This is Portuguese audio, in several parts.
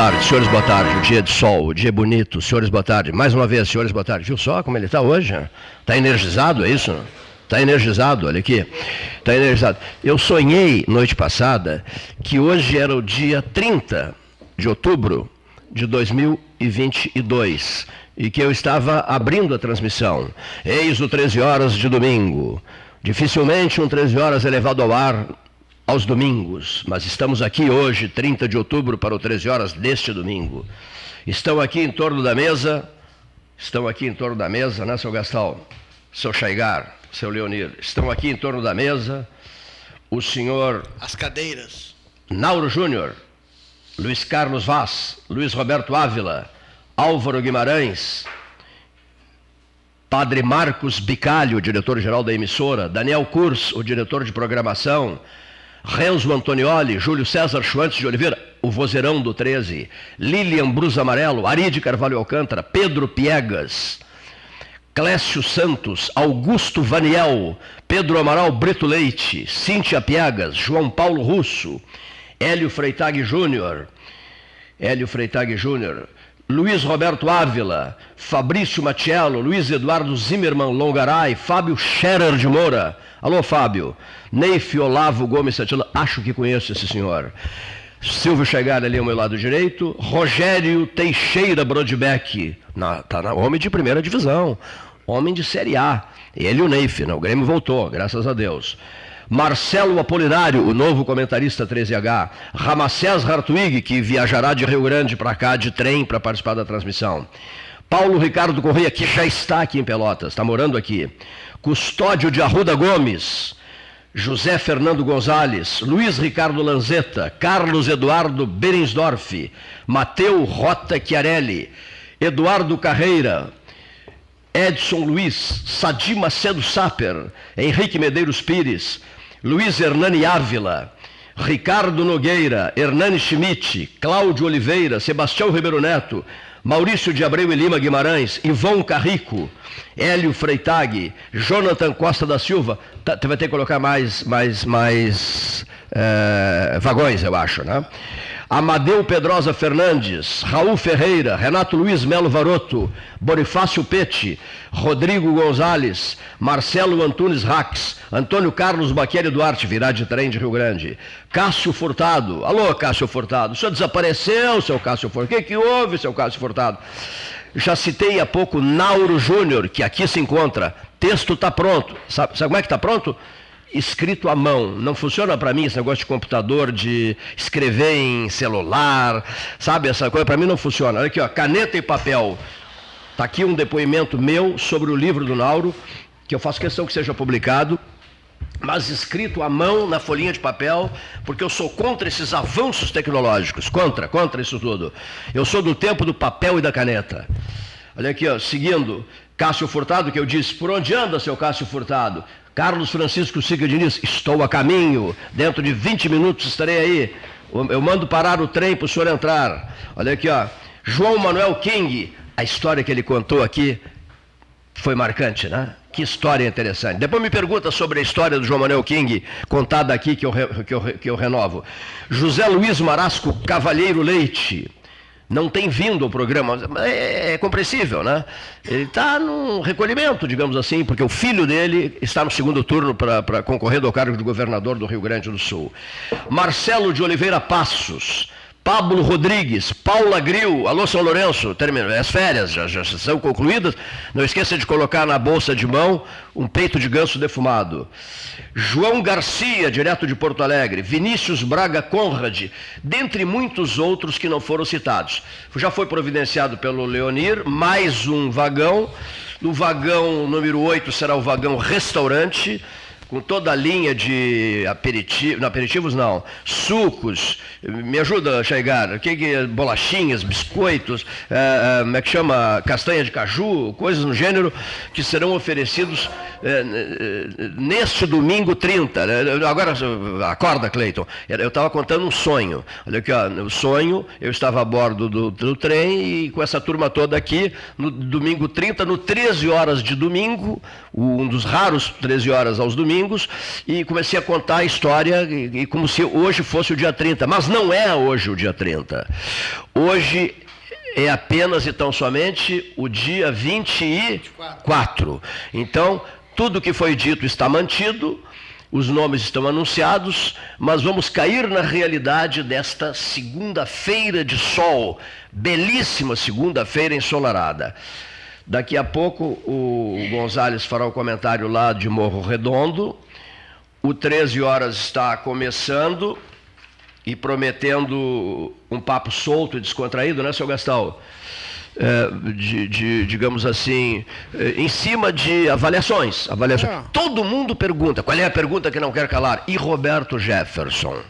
tarde, senhores, boa tarde. O dia de sol, o dia bonito, senhores, boa tarde. Mais uma vez, senhores, boa tarde. Viu só como ele está hoje? Está energizado, é isso? Está energizado, olha aqui. Está energizado. Eu sonhei noite passada que hoje era o dia 30 de outubro de 2022 e que eu estava abrindo a transmissão. Eis o 13 horas de domingo. Dificilmente um 13 horas é levado ao ar aos domingos, mas estamos aqui hoje, 30 de outubro, para o 13 horas deste domingo. Estão aqui em torno da mesa, estão aqui em torno da mesa, né, seu Gastal, seu Chaigar, seu Leonir, estão aqui em torno da mesa o senhor... As cadeiras. Nauro Júnior, Luiz Carlos Vaz, Luiz Roberto Ávila, Álvaro Guimarães, Padre Marcos Bicalho, diretor-geral da emissora, Daniel Kurs, o diretor de programação, Renzo Antonioli, Júlio César Schwantz de Oliveira, o vozeirão do 13, Lilian Brus Amarelo, Aride Carvalho Alcântara, Pedro Piegas, Clécio Santos, Augusto Vaniel, Pedro Amaral Brito Leite, Cíntia Piegas, João Paulo Russo, Hélio Freitag Júnior, Hélio Freitag Júnior, Luiz Roberto Ávila, Fabrício Matiello, Luiz Eduardo Zimmermann Longaray, Fábio Scherer de Moura. Alô, Fábio. Neif Olavo Gomes Santila, acho que conheço esse senhor. Silvio Chegar ali ao meu lado direito. Rogério Teixeira Brodbeck, na, tá na, homem de primeira divisão, homem de Série A. Ele e o Neif, né? o Grêmio voltou, graças a Deus. Marcelo Apolinário, o novo comentarista 13H, Ramacés Hartwig, que viajará de Rio Grande para cá de trem para participar da transmissão. Paulo Ricardo Correia, que já está aqui em Pelotas, está morando aqui. Custódio de Arruda Gomes, José Fernando Gonzalez, Luiz Ricardo Lanzetta, Carlos Eduardo Berensdorf, Mateu Rota Chiarelli, Eduardo Carreira, Edson Luiz, Sadi Macedo Saper, Henrique Medeiros Pires, Luiz Hernani Ávila, Ricardo Nogueira, Hernani Schmidt, Cláudio Oliveira, Sebastião Ribeiro Neto, Maurício de Abreu e Lima Guimarães, Ivon Carrico, Hélio Freitag, Jonathan Costa da Silva. Tá, vai ter que colocar mais, mais, mais é, vagões, eu acho, né? Amadeu Pedrosa Fernandes, Raul Ferreira, Renato Luiz Melo Varoto, Bonifácio Pete, Rodrigo Gonzalez, Marcelo Antunes Rax, Antônio Carlos Baqueri Duarte, virá de trem de Rio Grande, Cássio Furtado, alô Cássio Furtado, o senhor desapareceu, seu Cássio Furtado, o que, que houve, seu Cássio Furtado? Já citei há pouco Nauro Júnior, que aqui se encontra, texto está pronto, sabe, sabe como é que está pronto? Escrito à mão. Não funciona para mim esse negócio de computador, de escrever em celular, sabe? Essa coisa para mim não funciona. Olha aqui, ó, caneta e papel. Está aqui um depoimento meu sobre o livro do Nauro, que eu faço questão que seja publicado, mas escrito à mão na folhinha de papel, porque eu sou contra esses avanços tecnológicos, contra, contra isso tudo. Eu sou do tempo do papel e da caneta. Olha aqui, ó, seguindo, Cássio Furtado, que eu disse, por onde anda, seu Cássio Furtado? Carlos Francisco Siga Diniz, estou a caminho, dentro de 20 minutos estarei aí. Eu mando parar o trem para o senhor entrar. Olha aqui, ó. João Manuel King, a história que ele contou aqui foi marcante, né? Que história interessante. Depois me pergunta sobre a história do João Manuel King, contada aqui que eu, que eu, que eu renovo. José Luiz Marasco Cavalheiro Leite não tem vindo ao programa. É, é compreensível, né? Ele está num recolhimento, digamos assim, porque o filho dele está no segundo turno para concorrer ao cargo de governador do Rio Grande do Sul. Marcelo de Oliveira Passos Pablo Rodrigues, Paula Gril, alô São Lourenço, terminou, as férias já, já são concluídas. Não esqueça de colocar na bolsa de mão um peito de ganso defumado. João Garcia, direto de Porto Alegre, Vinícius Braga Conrad, dentre muitos outros que não foram citados. Já foi providenciado pelo Leonir mais um vagão. No vagão número 8 será o vagão restaurante com toda a linha de aperitivos, não, aperitivos não, sucos, me ajuda a chegar, que, que, bolachinhas, biscoitos, é, é, como é que chama, castanha de caju, coisas no gênero, que serão oferecidos é, neste domingo 30. Né? Agora, acorda, Cleiton, eu estava contando um sonho. Olha aqui, o sonho, eu estava a bordo do, do trem e com essa turma toda aqui, no domingo 30, no 13 horas de domingo, um dos raros 13 horas aos domingos, e comecei a contar a história e, e como se hoje fosse o dia 30. Mas não é hoje o dia 30. Hoje é apenas e tão somente o dia 24. Então, tudo que foi dito está mantido, os nomes estão anunciados, mas vamos cair na realidade desta segunda-feira de sol, belíssima segunda-feira ensolarada. Daqui a pouco o Gonzales fará o comentário lá de Morro Redondo. O 13 horas está começando e prometendo um papo solto e descontraído, né, seu Gastão? É, de, de, digamos assim, é, em cima de avaliações. avaliações. É. Todo mundo pergunta, qual é a pergunta que não quer calar? E Roberto Jefferson?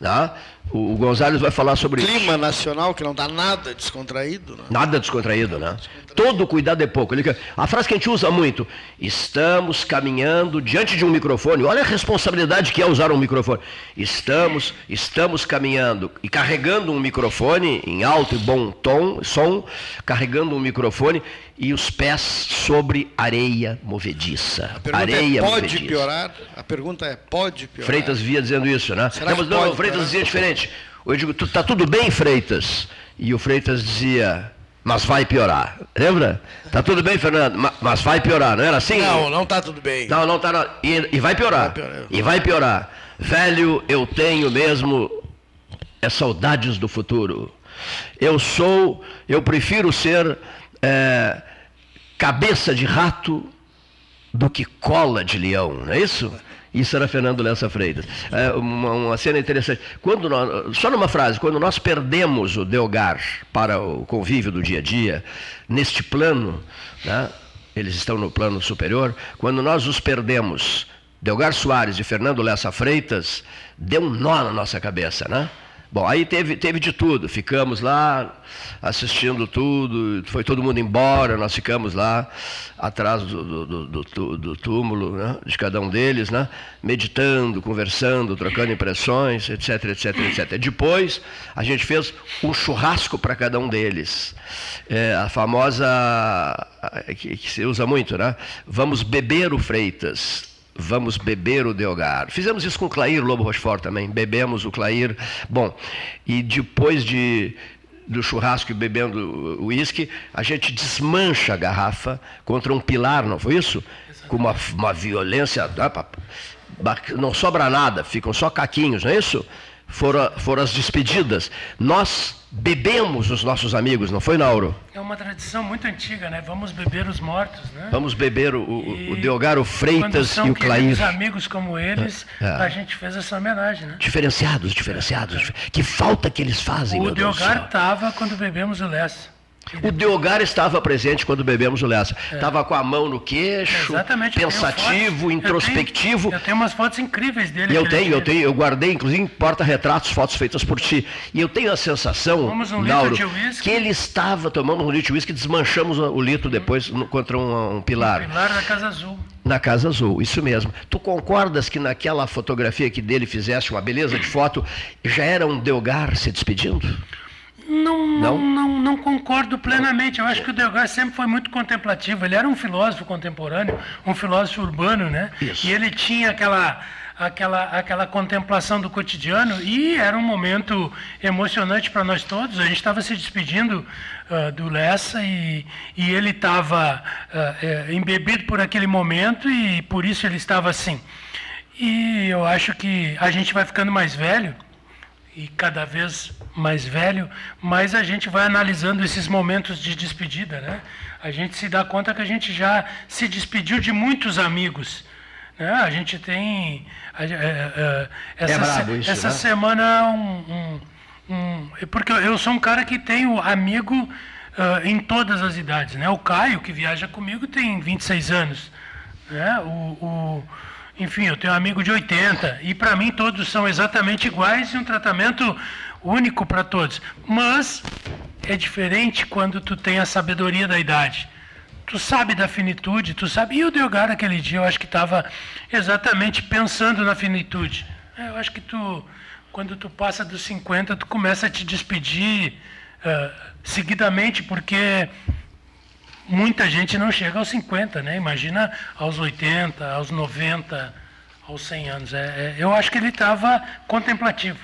Né? O, o Gonzalez vai falar sobre Clima isso. Clima nacional que não está nada descontraído. Né? Nada descontraído, né? Descontraído. Todo cuidado é pouco. A frase que a gente usa muito: estamos caminhando diante de um microfone. Olha a responsabilidade que é usar um microfone. Estamos, estamos caminhando e carregando um microfone em alto e bom tom, som, carregando um microfone e os pés sobre areia movediça. É, areia é, pode movediça. piorar? A pergunta é, pode piorar? Freitas via dizendo isso, né? Será não, não, Freitas piorar? dizia diferente. Eu digo, está tudo bem, Freitas? E o Freitas dizia, mas vai piorar. Lembra? Está tudo bem, Fernando, mas vai piorar, não era assim? Não, não está tudo bem. Não, não está. E, e vai piorar. Vai piorar. E vai piorar. Velho, eu tenho mesmo é saudades do futuro. Eu sou, eu prefiro ser é, cabeça de rato do que cola de leão, não é isso? Isso era Fernando Lessa Freitas. É uma, uma, cena interessante. Quando nós, só numa frase, quando nós perdemos o Delgar para o convívio do dia a dia, neste plano, né, eles estão no plano superior, quando nós os perdemos, Delgar Soares e Fernando Lessa Freitas, deu um nó na nossa cabeça, né? Bom, aí teve, teve de tudo. Ficamos lá assistindo tudo, foi todo mundo embora, nós ficamos lá atrás do, do, do, do túmulo né, de cada um deles, né, meditando, conversando, trocando impressões, etc, etc, etc. Depois, a gente fez um churrasco para cada um deles. É, a famosa, que, que se usa muito, né? Vamos beber o Freitas vamos beber o Delgado. Fizemos isso com o Clair Lobo Rochefort também, bebemos o Clair. Bom, e depois de do churrasco e bebendo uísque, a gente desmancha a garrafa contra um pilar, não foi isso? Com uma, uma violência, não sobra nada, ficam só caquinhos, não é isso? Foram, foram as despedidas. Nós bebemos os nossos amigos, não foi, Nauro? É uma tradição muito antiga, né? Vamos beber os mortos, né? Vamos beber o, o, o Deogaro Freitas e o Clair. amigos como eles, é, a gente fez essa homenagem, né? Diferenciados, diferenciados. É. Que falta que eles fazem, O Deogar estava quando bebemos o Lessa. O Deogar estava presente quando bebemos o Lessa. Estava é. com a mão no queixo, Exatamente, pensativo, eu introspectivo. Eu tenho, eu tenho, umas fotos incríveis dele. Eu tenho, eu tenho, eu guardei, inclusive, em porta-retratos, fotos feitas por ti. E eu tenho a sensação, um Nauro, que ele estava tomando um litro de uísque e desmanchamos o litro depois no, contra um, um pilar. Um pilar na Casa Azul. Na Casa Azul, isso mesmo. Tu concordas que naquela fotografia que dele fizeste, uma beleza de foto, já era um Deogar se despedindo? Não, não, não, não, concordo plenamente. Eu acho que o Delgar sempre foi muito contemplativo. Ele era um filósofo contemporâneo, um filósofo urbano, né? Isso. E ele tinha aquela, aquela, aquela contemplação do cotidiano e era um momento emocionante para nós todos. A gente estava se despedindo uh, do Lessa e, e ele estava uh, uh, embebido por aquele momento e por isso ele estava assim. E eu acho que a gente vai ficando mais velho e cada vez mais velho, mais a gente vai analisando esses momentos de despedida, né? A gente se dá conta que a gente já se despediu de muitos amigos. Né? A gente tem é, é, essa, é isso, essa né? semana um, um, um, porque eu sou um cara que tenho amigo uh, em todas as idades, né? O Caio que viaja comigo tem 26 anos, né? o, o enfim, eu tenho um amigo de 80 e para mim todos são exatamente iguais e um tratamento único para todos. Mas é diferente quando tu tem a sabedoria da idade. Tu sabe da finitude, tu sabe. E o Delgado aquele dia eu acho que estava exatamente pensando na finitude. É, eu acho que tu, quando tu passa dos 50, tu começa a te despedir uh, seguidamente, porque muita gente não chega aos 50, né? Imagina aos 80, aos 90, aos 100 anos. É, é, eu acho que ele estava contemplativo.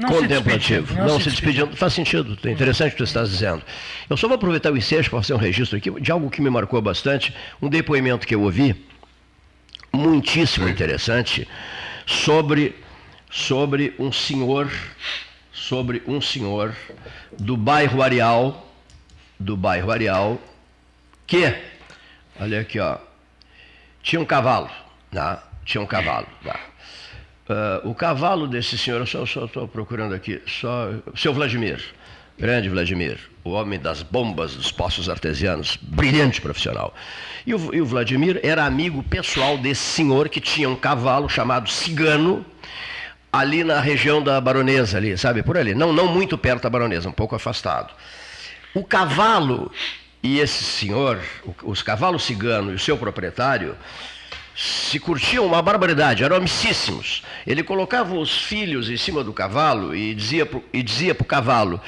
Não contemplativo, se não, não, se, se despedindo. Faz sentido, é interessante o que você está dizendo. Eu só vou aproveitar o ensejo para fazer um registro aqui de algo que me marcou bastante, um depoimento que eu ouvi, muitíssimo interessante, sobre, sobre um senhor, sobre um senhor do bairro Areal, do bairro Areal, que, olha aqui, ó, tinha um cavalo, né? tinha um cavalo. Né? Uh, o cavalo desse senhor, eu só estou procurando aqui, só. Seu Vladimir, grande Vladimir, o homem das bombas dos poços artesianos, brilhante profissional. E o, e o Vladimir era amigo pessoal desse senhor que tinha um cavalo chamado Cigano, ali na região da Baronesa, ali, sabe, por ali. Não, não muito perto da Baronesa, um pouco afastado. O cavalo e esse senhor, os cavalos cigano e o seu proprietário, se curtiam uma barbaridade, eram amicíssimos. Ele colocava os filhos em cima do cavalo e dizia e dizia para o cavalo,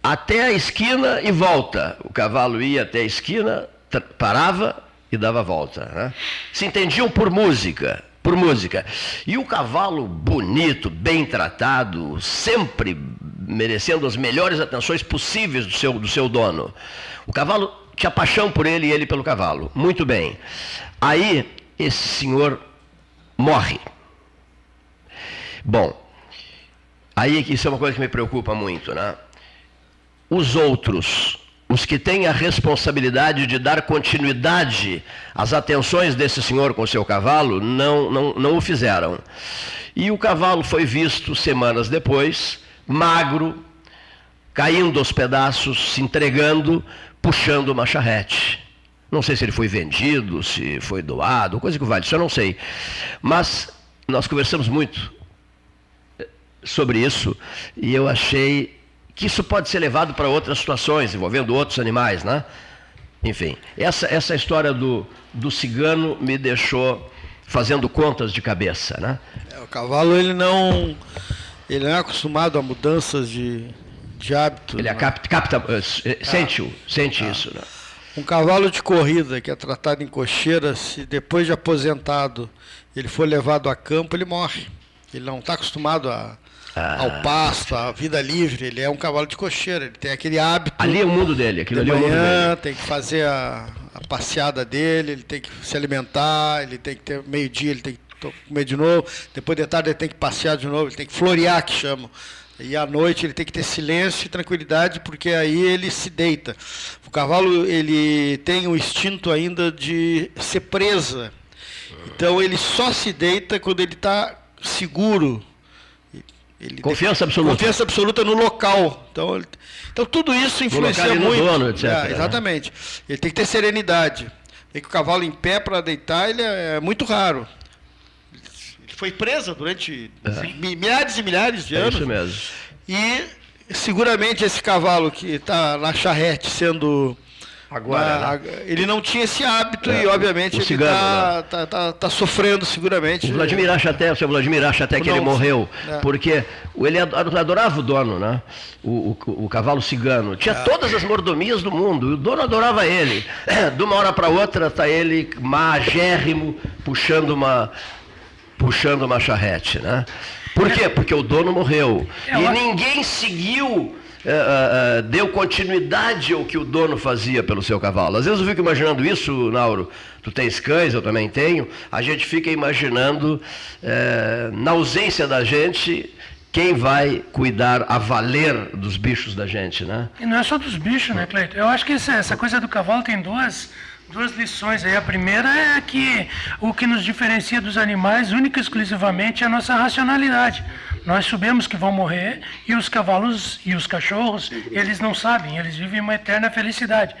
até a esquina e volta. O cavalo ia até a esquina, parava e dava volta. Né? Se entendiam por música, por música. E o cavalo bonito, bem tratado, sempre merecendo as melhores atenções possíveis do seu, do seu dono. O cavalo tinha paixão por ele e ele pelo cavalo. Muito bem. Aí esse senhor morre. Bom, aí isso é uma coisa que me preocupa muito, né? Os outros, os que têm a responsabilidade de dar continuidade às atenções desse senhor com seu cavalo, não, não, não o fizeram. E o cavalo foi visto semanas depois, magro, caindo aos pedaços, se entregando, puxando uma charrete. Não sei se ele foi vendido, se foi doado, coisa que vale, isso eu não sei. Mas nós conversamos muito eh, sobre isso e eu achei que isso pode ser levado para outras situações, envolvendo outros animais, né? Enfim, essa, essa história do, do cigano me deixou fazendo contas de cabeça, né? É, o cavalo, ele não, ele não é acostumado a mudanças de, de hábito. Ele é né? capta, capta eh, sente, ah, sente ah. isso, né? Um cavalo de corrida que é tratado em cocheira, se depois de aposentado ele for levado a campo, ele morre. Ele não está acostumado a, ah. ao pasto, à vida livre. Ele é um cavalo de cocheira, ele tem aquele hábito. Ali é o mundo dele, aquilo de ali manhã, é o mundo dele. tem que fazer a, a passeada dele, ele tem que se alimentar, ele tem que ter meio-dia, ele tem que comer de novo, depois de tarde ele tem que passear de novo, ele tem que florear, que chamam. E à noite ele tem que ter silêncio e tranquilidade, porque aí ele se deita. O cavalo ele tem o instinto ainda de ser presa. Então ele só se deita quando ele está seguro. Ele confiança absoluta. Confiança absoluta no local. Então, ele, então tudo isso influencia muito. Dono, etc, é, exatamente. Né? Ele tem que ter serenidade. Tem que o cavalo em pé para deitar, ele é, é muito raro foi presa durante é. milhares e milhares de é anos. Isso mesmo. E seguramente esse cavalo que está na charrete sendo. Agora, né? ele não tinha esse hábito é, e, obviamente, ele está né? tá, tá, tá, sofrendo seguramente. O Vladimir acha até, o seu Vladimir acha até que não, ele morreu, é. porque ele adorava o dono, né? O, o, o cavalo cigano. Tinha é. todas as mordomias do mundo, e o dono adorava ele. De uma hora para outra está ele magérrimo, puxando uma, puxando uma charrete, né? Por quê? Porque o dono morreu. É, e ninguém seguiu, uh, uh, deu continuidade ao que o dono fazia pelo seu cavalo. Às vezes eu fico imaginando isso, Nauro. Tu tens cães, eu também tenho. A gente fica imaginando, uh, na ausência da gente, quem vai cuidar a valer dos bichos da gente, né? E não é só dos bichos, né, Cleito? Eu acho que essa, essa coisa do cavalo tem duas duas lições aí. A primeira é que o que nos diferencia dos animais, única e exclusivamente, é a nossa racionalidade. Nós sabemos que vão morrer e os cavalos e os cachorros, eles não sabem, eles vivem uma eterna felicidade.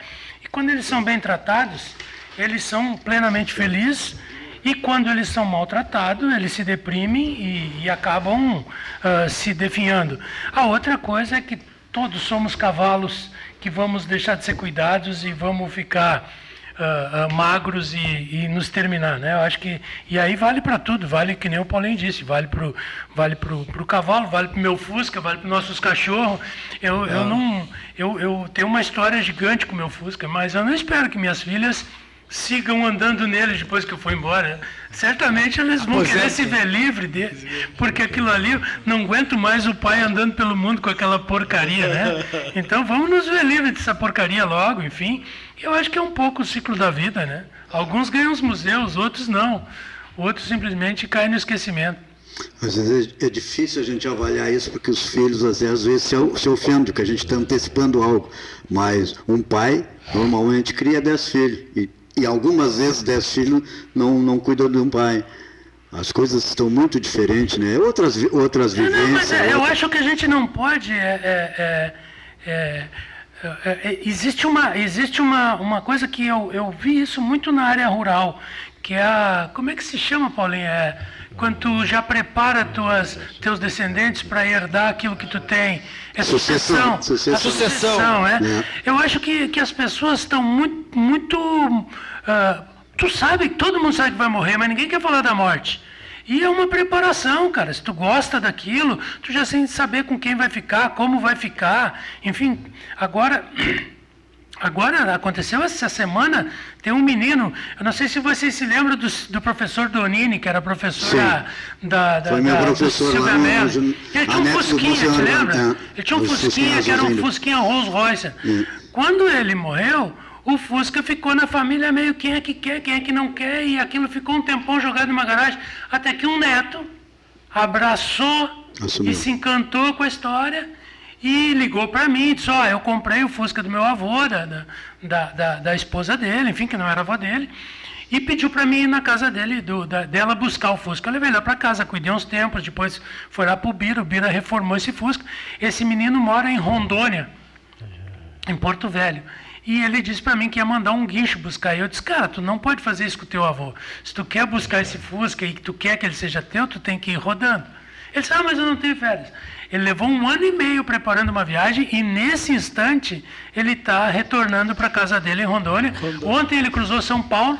E quando eles são bem tratados, eles são plenamente felizes. E quando eles são maltratados, eles se deprimem e, e acabam uh, se definhando. A outra coisa é que todos somos cavalos que vamos deixar de ser cuidados e vamos ficar uh, uh, magros e, e, nos terminar, né? Eu acho que e aí vale para tudo, vale que nem o Paulinho disse, vale pro vale pro, pro cavalo, vale pro meu Fusca, vale para nossos cachorros. Eu, eu não eu, eu tenho uma história gigante com o meu Fusca, mas eu não espero que minhas filhas sigam andando nele depois que eu for embora. Certamente eles vão Aposente. querer se ver livre dele, porque aquilo ali, não aguento mais o pai andando pelo mundo com aquela porcaria, né? Então vamos nos ver livre dessa porcaria logo, enfim. Eu acho que é um pouco o ciclo da vida, né? Alguns ganham os museus, outros não. Outros simplesmente caem no esquecimento. Às vezes é difícil a gente avaliar isso porque os filhos às vezes se, ofendem, porque a gente está antecipando algo. Mas um pai normalmente cria dez filhos e e algumas vezes dez filhos não, não cuidam de um pai. As coisas estão muito diferentes, né? Outras, outras vivências. Não, mas é, eu acho que a gente não pode. É, é, é, existe uma, existe uma, uma coisa que eu, eu vi isso muito na área rural, que é a. Como é que se chama, Paulinho? É, quando tu já prepara tuas, teus descendentes para herdar aquilo que tu tem. É sucessão. Sucessão. A sucessão, é. é. Eu acho que, que as pessoas estão muito, muito Uh, tu sabe, todo mundo sabe que vai morrer, mas ninguém quer falar da morte. E é uma preparação, cara. Se tu gosta daquilo, tu já sente saber com quem vai ficar, como vai ficar. Enfim, agora. Agora aconteceu essa semana, tem um menino, eu não sei se vocês se lembram do, do professor Donini, que era professor da, da, da, Foi meu da, professor lá no, Ele tinha um Fusquinha, te lembra? É, ele tinha um Fusquinha que era um Fusquinha Rolls Royce. É. Quando ele morreu, o Fusca ficou na família meio quem é que quer, quem é que não quer, e aquilo ficou um tempão jogado numa garagem, até que um neto abraçou Assumiu. e se encantou com a história e ligou para mim e disse, ó, oh, eu comprei o Fusca do meu avô, da, da, da, da, esposa dele, enfim, que não era avó dele, e pediu para mim ir na casa dele, do, da, dela buscar o Fusca. Eu levei lá para casa, cuidei uns tempos, depois foi lá para o Bira, o Bira reformou esse Fusca. Esse menino mora em Rondônia, em Porto Velho. E ele disse para mim que ia mandar um guincho buscar. E eu disse, cara, tu não pode fazer isso com o teu avô. Se tu quer buscar esse Fusca e tu quer que ele seja teu, tu tem que ir rodando. Ele disse, ah, mas eu não tenho férias. Ele levou um ano e meio preparando uma viagem e nesse instante ele está retornando para casa dele em Rondônia. Ontem ele cruzou São Paulo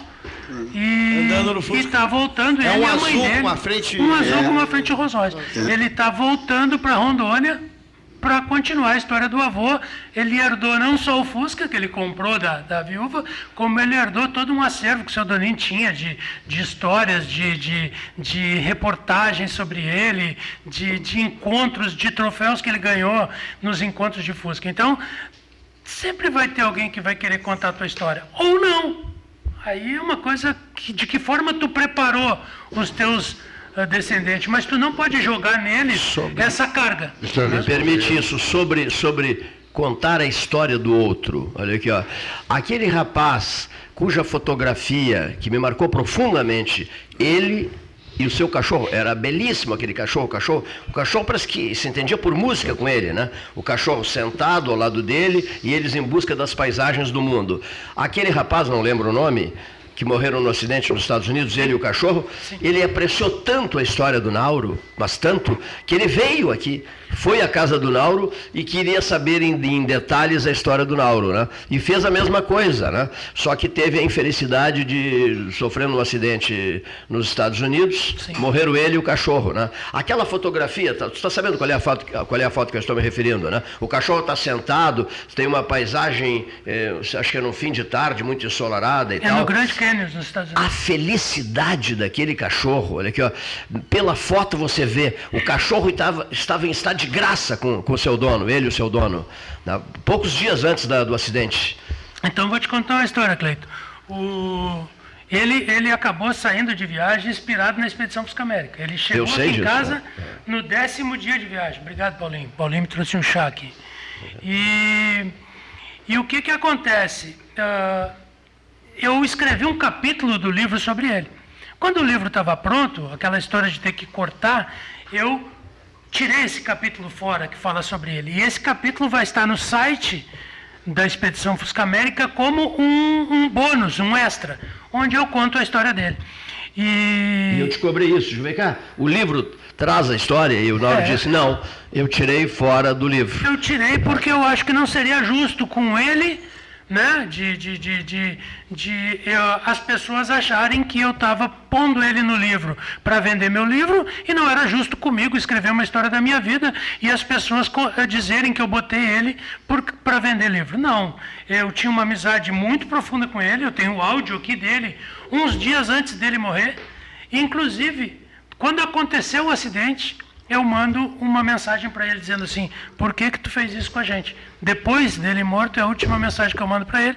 e está voltando. É ele um azul mãe dele, com uma frente. Um azul é. com uma frente Rolls Royce. É. Ele está voltando para Rondônia para continuar a história do avô, ele herdou não só o Fusca que ele comprou da, da viúva, como ele herdou todo um acervo que o seu Donin tinha de, de histórias, de, de, de reportagens sobre ele, de, de encontros, de troféus que ele ganhou nos encontros de Fusca. Então, sempre vai ter alguém que vai querer contar a tua história. Ou não. Aí é uma coisa que, de que forma tu preparou os teus descendente, mas tu não pode jogar neles sobre... essa carga. Me permite isso sobre, sobre contar a história do outro. Olha aqui, ó. Aquele rapaz cuja fotografia que me marcou profundamente, ele e o seu cachorro, era belíssimo aquele cachorro, o cachorro, o cachorro parece que se entendia por música com ele, né? O cachorro sentado ao lado dele e eles em busca das paisagens do mundo. Aquele rapaz, não lembro o nome, que morreram no acidente nos Estados Unidos, ele e o cachorro, Sim. ele apreciou tanto a história do Nauro, mas tanto, que ele veio aqui foi à casa do Nauro e queria saber em, em, detalhes a história do Nauro, né? E fez a mesma coisa, né? Só que teve a infelicidade de sofrer um acidente nos Estados Unidos, Sim. morreram ele e o cachorro, né? Aquela fotografia, tá, tu está sabendo qual é, a foto, qual é a foto que eu estou me referindo, né? O cachorro está sentado, tem uma paisagem, eh, acho que é no fim de tarde, muito ensolarada e é tal. É no Grande Canyon, nos Estados Unidos. A felicidade daquele cachorro, olha aqui, ó. Pela foto você vê, o cachorro estava, estava em estado de graça com, o seu dono, ele e o seu dono, né? poucos dias antes da, do acidente. Então vou te contar uma história, Cleito. O... Ele, ele acabou saindo de viagem inspirado na Expedição Fusca América. Ele chegou aqui em casa no décimo dia de viagem. Obrigado, Paulinho. Paulinho me trouxe um chá aqui. E, e o que, que acontece? Uh, eu escrevi um capítulo do livro sobre ele. Quando o livro estava pronto, aquela história de ter que cortar, eu tirei esse capítulo fora que fala sobre ele. E esse capítulo vai estar no site da Expedição Fusca América como um, um bônus, um extra, onde eu conto a história dele. E, e eu descobri isso, vem cá, o livro traz a história e o Noro é. disse, não, eu tirei fora do livro. Eu tirei porque eu acho que não seria justo com ele né? De, de, de, de, de eu, as pessoas acharem que eu estava pondo ele no livro para vender meu livro e não era justo comigo escrever uma história da minha vida e as pessoas eh, dizerem que eu botei ele para vender livro. Não, eu tinha uma amizade muito profunda com ele, eu tenho o áudio aqui dele, uns dias antes dele morrer. Inclusive, quando aconteceu o acidente, eu mando uma mensagem para ele dizendo assim: por que, que tu fez isso com a gente? Depois dele morto, é a última mensagem que eu mando para ele.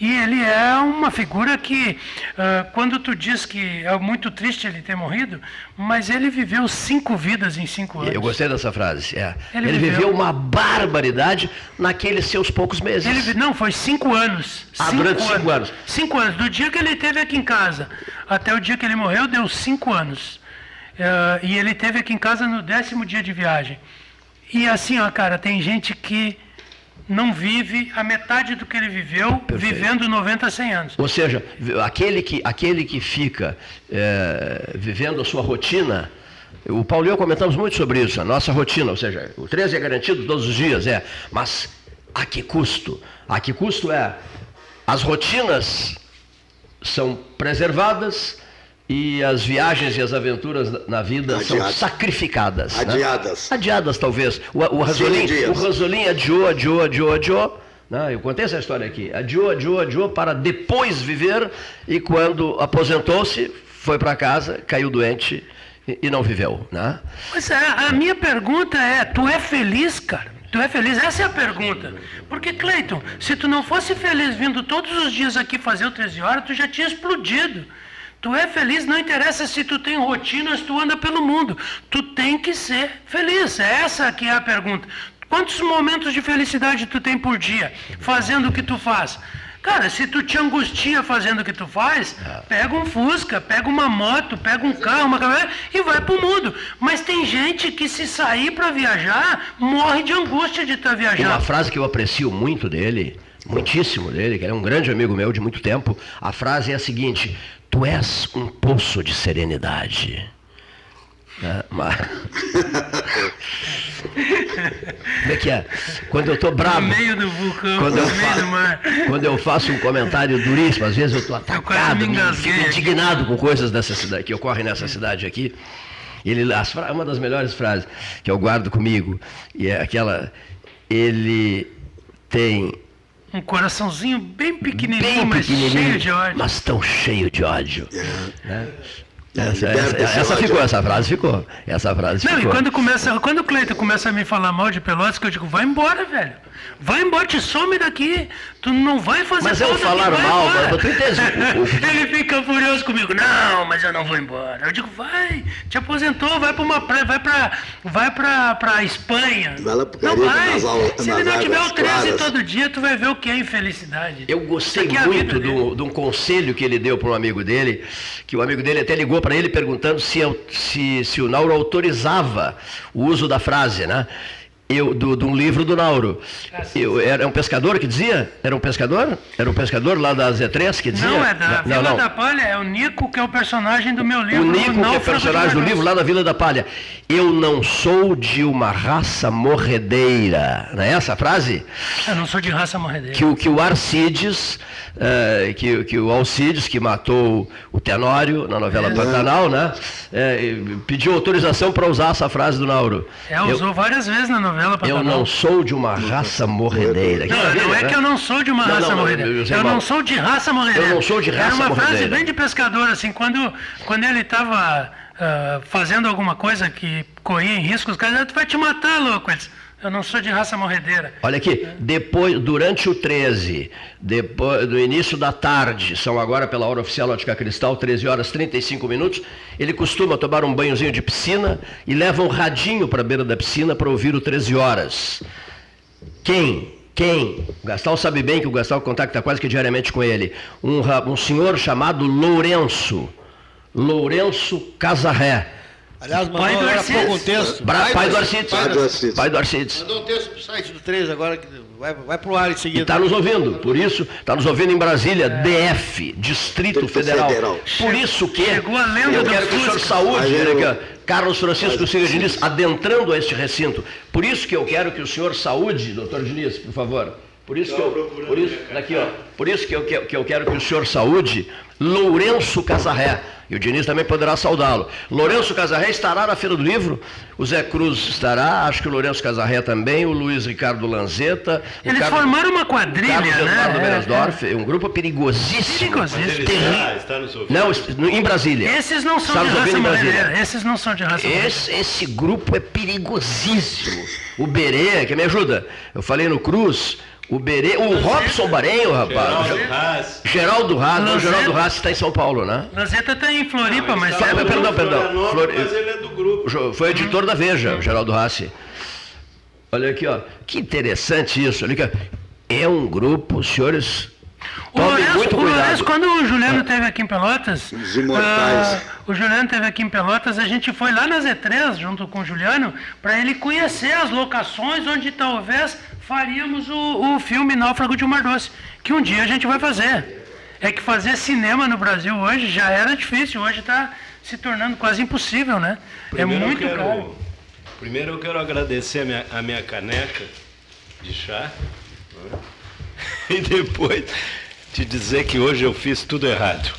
E ele é uma figura que, uh, quando tu diz que é muito triste ele ter morrido, mas ele viveu cinco vidas em cinco anos. Eu gostei dessa frase. É. Ele, ele viveu... viveu... uma barbaridade naqueles seus poucos meses. Ele, não, foi cinco anos. Ah, cinco durante anos. cinco anos. Cinco anos. Do dia que ele esteve aqui em casa até o dia que ele morreu, deu cinco anos. Uh, e ele teve aqui em casa no décimo dia de viagem. E assim, ó, cara, tem gente que não vive a metade do que ele viveu, Perfeito. vivendo 90, 100 anos. Ou seja, aquele que, aquele que fica é, vivendo a sua rotina, o Paulo e eu comentamos muito sobre isso, a nossa rotina, ou seja, o 13 é garantido todos os dias, é, mas a que custo? A que custo é? As rotinas são preservadas, e as viagens e as aventuras na vida Adiadas. são sacrificadas. Né? Adiadas. Né? Adiadas, talvez. O, o, Rasolim, o Rasolim adiou, adiou, adiou, adiou. Né? Eu contei essa história aqui. Adiou, adiou, adiou para depois viver e quando aposentou-se, foi para casa, caiu doente e, e não viveu. Né? Mas a, é, a minha pergunta é, tu é feliz, cara? Tu é feliz? Essa é a pergunta. Porque, Cleiton, se tu não fosse feliz vindo todos os dias aqui fazer o 13 horas, tu já tinha explodido. Tu é feliz, não interessa se tu tem rotinas, tu anda pelo mundo. Tu tem que ser feliz. É essa que é a pergunta. Quantos momentos de felicidade tu tem por dia fazendo o que tu faz? Cara, se tu te angustia fazendo o que tu faz, pega um Fusca, pega uma moto, pega um carro, uma caminhonete e vai pro mundo. Mas tem gente que se sair para viajar, morre de angústia de estar tá viajando. Uma frase que eu aprecio muito dele, muitíssimo dele, que é um grande amigo meu de muito tempo, a frase é a seguinte: Tu és um poço de serenidade. É, mas... Como é que é? Quando eu estou bravo. No meio do vulcão, quando eu, faço, quando eu faço um comentário duríssimo, às vezes eu estou atacado, eu fico indignado com coisas dessa cidade, que ocorrem nessa cidade aqui. Ele, as, uma das melhores frases que eu guardo comigo, e é aquela. Ele tem um coraçãozinho bem pequenininho, bem mas cheio de ódio. Mas tão cheio de ódio. É. Né? Essa, essa, essa ficou, essa frase ficou. Essa frase Não, ficou. e quando, começa, quando o Cleiton começa a me falar mal de Pelotas, que eu digo, vai embora, velho. Vai embora, te some daqui. Tu não vai fazer Mas eu falar aqui, mal, mas tu entende? Ele fica furioso comigo. Não, mas eu não vou embora. Eu digo, vai, te aposentou, vai para uma praia, vai para vai pra, pra Espanha. Vai lá pro Caribe, não vai. Nas, Se ele não tiver o 13 todo dia, tu vai ver o que é infelicidade. Eu gostei é muito de um conselho que ele deu para um amigo dele, que o amigo dele até ligou para ele perguntando se, se, se o Nauro autorizava o uso da frase, né? eu, do, de um livro do Nauro. Eu, era um pescador que dizia? Era um pescador? Era um pescador lá da Z3 que dizia? Não, é da Vila não. da Palha, é o Nico que é o personagem do meu livro. O Nico que é o personagem do livro lá da Vila da Palha. Eu não sou de uma raça morredeira. Não é essa a frase? Eu não sou de raça morredeira. Que, que o Arcides, uh, que, que o Alcides, que matou o Tenório na novela é. Pantanal, né? É, pediu autorização para usar essa frase do Nauro. É, usou eu, várias vezes na novela novela Eu não sou de uma raça morredeira. Não, não é que eu não sou de uma não, raça não, morredeira. Eu, eu não sou de raça morredeira. Eu não sou de raça morredeira. Era uma morredeira. frase bem de pescador, assim, quando, quando ele estava uh, ah, fazendo alguma coisa que corria em risco, os caras, tu vai te matar, louco. Eles, eu não sou de raça morredeira. Olha aqui, depois, durante o 13, depois, do início da tarde, são agora pela hora oficial Ótica Cristal, 13 horas 35 minutos, ele costuma tomar um banhozinho de piscina e leva um radinho para a beira da piscina para ouvir o 13 horas. Quem? Quem? O Gastal sabe bem que o Gastal contacta quase que diariamente com ele. Um, um senhor chamado Lourenço. Lourenço Casarré Aliás, mandou pai agora há pouco um texto. Pai, pai do Arcides. Pai do Arcides. Pai do Arcides. Mandou um texto pro site do 3 agora, que vai, vai pro ar em seguida. está nos ouvindo, por isso, está nos ouvindo em Brasília, é. DF, Distrito Federal. Federal. Por isso que Chegou a lenda eu quero que o senhor saúde, né, Carlos Francisco Silva Diniz, adentrando a este recinto. Por isso que eu quero que o senhor saúde, doutor Diniz, por favor. Por isso que eu, por isso, daqui, ó, por isso que eu, que eu quero que o senhor saúde Lourenço Casarré. E o Diniz também poderá saudá-lo. Lourenço Casarré estará na Feira do Livro, o Zé Cruz estará, acho que o Lourenço Casarré também, o Luiz Ricardo Lanzetta. Eles Carlos, formaram uma quadrilha, Carlos né? Eduardo É, Beresdorf, um grupo perigosíssimo. Perigosíssimo. Terri- está nos ouvindo. Não, em Brasília. Esses não são Está de raça brasileira. Esses não são de raça. Esse, esse grupo é perigosíssimo. O Berê, que me ajuda. Eu falei no Cruz, o Berê, o Robson Barenho, rapaz. Geraldo Haas. Geraldo Haas, não. Geraldo Haas está em São Paulo, né? Lanzetta tá em Floripa, mas... tá- tá- perdão, perdão. Florianópolis, Flor- Mas ele é do grupo. Foi editor da Veja, o Geraldo Hassi. Olha aqui, ó. Que interessante isso. Olha aqui. É um grupo, os senhores. O Lourenço, o quando o Juliano esteve aqui em Pelotas, Os imortais. ah, o Juliano esteve aqui em Pelotas, a gente foi lá na Z3, junto com o Juliano, para ele conhecer as locações onde talvez faríamos o, o filme Náufrago de Mar Doce, que um dia a gente vai fazer. É que fazer cinema no Brasil hoje já era difícil, hoje está se tornando quase impossível, né? é Primeiro eu muito quero- caro. Primeiro eu quero agradecer a minha, a minha caneca de chá. né? E depois te dizer que hoje eu fiz tudo errado.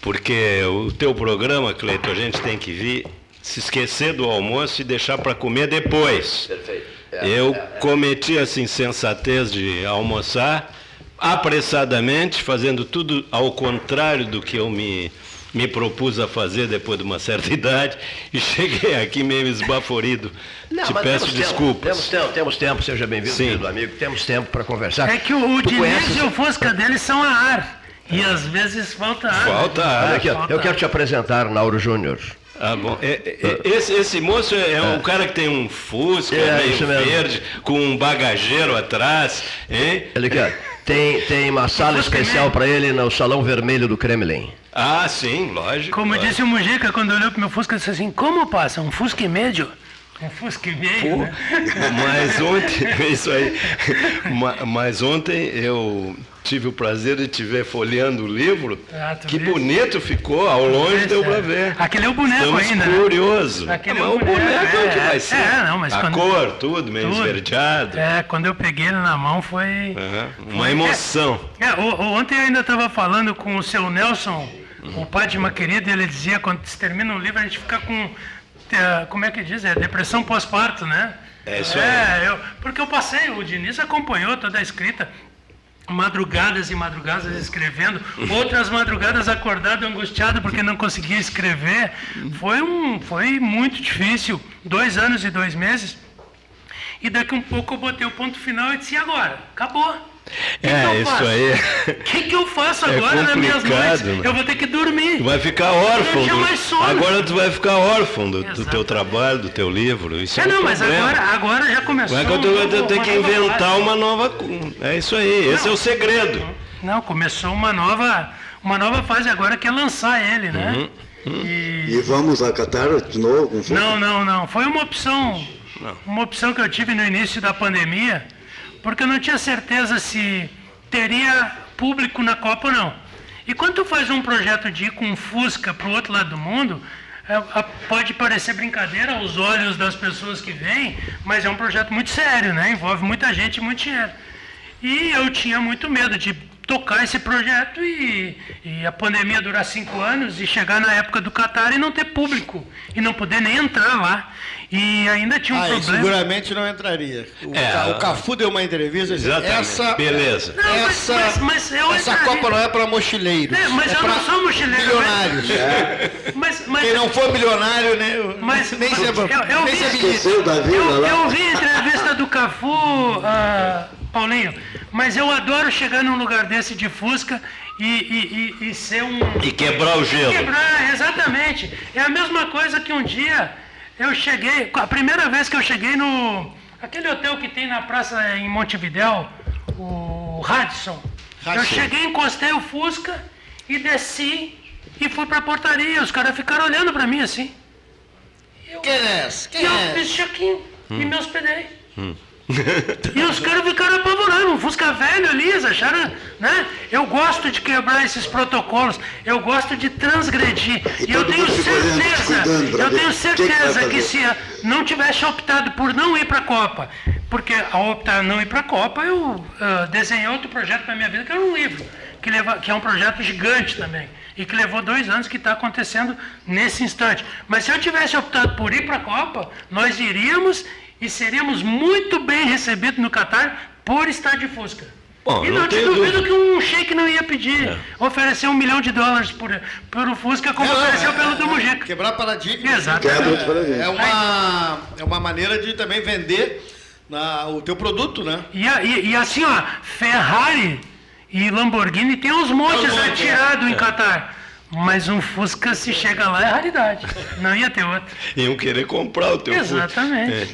Porque o teu programa, Cleiton, a gente tem que vir, se esquecer do almoço e deixar para comer depois. Perfeito. Eu cometi essa insensatez de almoçar apressadamente, fazendo tudo ao contrário do que eu me, me propus a fazer depois de uma certa idade, e cheguei aqui meio esbaforido. Não, Te peço temos desculpas. Tempo, temos tempo, temos tempo, seja bem-vindo, querido amigo. Temos tempo para conversar. É que o, o Diniz e o Fusca dele são a ar. E às vezes falta ar. Falta ar. Olha aqui. Falta Eu quero te apresentar, Nauro Júnior. Ah, bom. É- é- é- esse, esse moço é, é um cara que tem um Fusca É, meio verde, com um bagageiro atrás, hein? Olha aqui, ó. Tem, tem uma sala especial para ele no Salão Vermelho do Kremlin. Ah, sim, lógico. Como lógico. disse o Mujica quando olhou pro meu Fusca, disse assim, como passa? Um Fusca e médio? Um Fusca e meio, né? Mas ontem, isso aí. Ma- Mas ontem eu tive o prazer de te ver folheando o livro. Ah, que viu? bonito ficou, ao longe deu pra ver. Aquele é o boneco Estamos ainda, né? curioso. Aquele Ah, é o boneco boneco, é o que é, vai ser. é, não, mas A quando- cor, tudo, meio Tudo. esverdeado. É, quando eu peguei ele na mão foi... Aham, Uma emoção. É, o- o- ontem eu ainda estava falando com o seu Nelson, o pai de uma querida, ele dizia, quando se termina um livro, a gente fica com, é, como é que diz? É depressão pós-parto, né? É isso É, eu, porque eu passei, o Diniz acompanhou toda a escrita, madrugadas e madrugadas escrevendo, outras madrugadas acordado, angustiado porque não conseguia escrever. Foi, um, foi muito difícil, dois anos e dois meses. E daqui um pouco eu botei o ponto final e disse, e agora? Acabou. É, que eu isso aí. O que, que eu faço É agora nas minhas noites? né? Eu vou ter que dormir. Tu vai ficar órfão. Do- mais sono. Agora tu vai ficar órfão do, do teu trabalho, do teu livro. Isso é, É, um não, mas problema. agora, agora já começou. Vai que eu um tô- eu tenho que inventar uma nova. É isso aí, esse é o segredo. Não, começou uma nova, uma nova fase agora que é lançar ele, né? Uhum. E... E vamos acatar de novo? Não, não, não. Foi uma opção, uma opção que eu tive no início da pandemia, porque eu não tinha certeza se teria público na Copa ou não. E quando tu faz um projeto de ir com um Fusca para o outro lado do mundo, é, pode parecer brincadeira aos olhos das pessoas que vêm, mas é um projeto muito sério, né? Envolve muita gente e muito dinheiro. E eu tinha muito medo de tocar esse projeto e, e a pandemia durar cinco anos e chegar na época do Catar e não ter público e não poder nem entrar lá. E ainda tinha um Ah, problema. seguramente não entraria. O, É. O Cafu deu uma entrevista e disse, Exatamente. essa, Beleza. Não, mas- essa, mas- mas eu essa entraria. Copa não é para mochileiros. É, mas eu pra não sou mochileiro, Milionários. Mas, mas, Quem não for milionário, né, Mas- nem se, eu- eu nem vi- se. Esqueceu da vila eu, lá? eu vi a entrevista do Cafu, ah, Paulinho, mas eu adoro chegar num lugar desse de Fusca e, e- e- e ser um. E quebrar o gelo. Quebrar, exatamente. É a mesma coisa que um dia eu cheguei, a primeira vez que eu cheguei no. aquele hotel que tem na praça em Montevidéu, o Radisson. Eu Radisson. cheguei, encostei o Fusca e desci e fui pra portaria. Os caras ficaram olhando pra mim assim. Quem é esse? E Quem eu é fiz check-in e Hum. me hospedei. e os caras ficaram apavorados, um Fusca velho acharam, né? Eu gosto de quebrar esses protocolos, eu gosto de transgredir. E eu tenho certeza, eu tenho certeza que se não tivesse optado por não ir para a Copa, porque ao optar não ir para a Copa, eu uh, desenhei outro projeto para minha vida, que era um livro, que, leva, que é um projeto gigante também e que levou dois anos que está acontecendo nesse instante. Mas se eu tivesse optado por ir para a Copa, nós iríamos e seríamos muito bem recebidos no Catar por estar de Fusca. Bom, e não, não te duvido que um shake não ia pedir, é. oferecer um milhão de dólares por, por um Fusca como é, ofereceu é, pelo do Mujica. Quebrar paradigma. Exatamente. É uma, é uma maneira de também vender na, o teu produto, né? E, e, e assim, ó, Ferrari e Lamborghini tem uns montes atirados em é. Catar. Mas um Fusca, se chega lá, é raridade. Não ia ter outro. Iam querer comprar o teu Exatamente. É,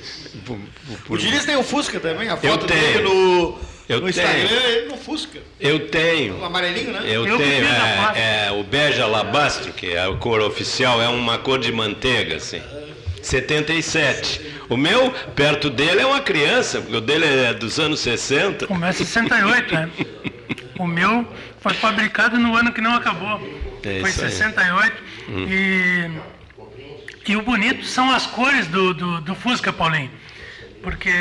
por, por, por... O Diniz tem o Fusca também, a foto dele no, eu no Instagram, ele no Fusca. Eu tenho. O amarelinho, né? Eu, eu tenho. É, é, o Beja Alabastro, que é a cor oficial, é uma cor de manteiga, assim. 77. O meu, perto dele, é uma criança, porque o dele é dos anos 60. O meu é 68, né? O meu foi fabricado no ano que não acabou. É foi 68. Hum. E, e o bonito são as cores do, do, do Fusca, Paulinho. Porque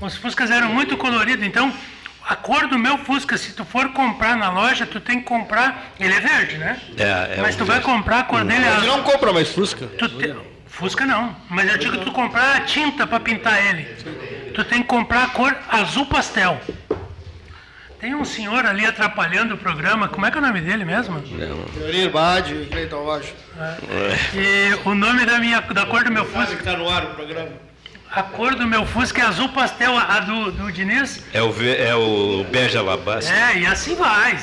os Fuscas eram muito coloridos, então a cor do meu Fusca, se tu for comprar na loja, tu tem que comprar. Ele é verde, né? É, é Mas tu vai comprar a cor dele. Mas não compra mais Fusca? Te... Fusca não. Mas eu digo tu comprar a tinta para pintar ele. Tu tem que comprar a cor azul pastel. Tem um senhor ali atrapalhando o programa, como é que é o nome dele mesmo? Teoria Bade, Cleiton Rocha. É. E o nome da, minha, da cor do meu Fusca. que está no ar o programa. A cor do meu Fusca é azul pastel, a do, do Diniz. É o, é o bege alabastro. É, e assim vai.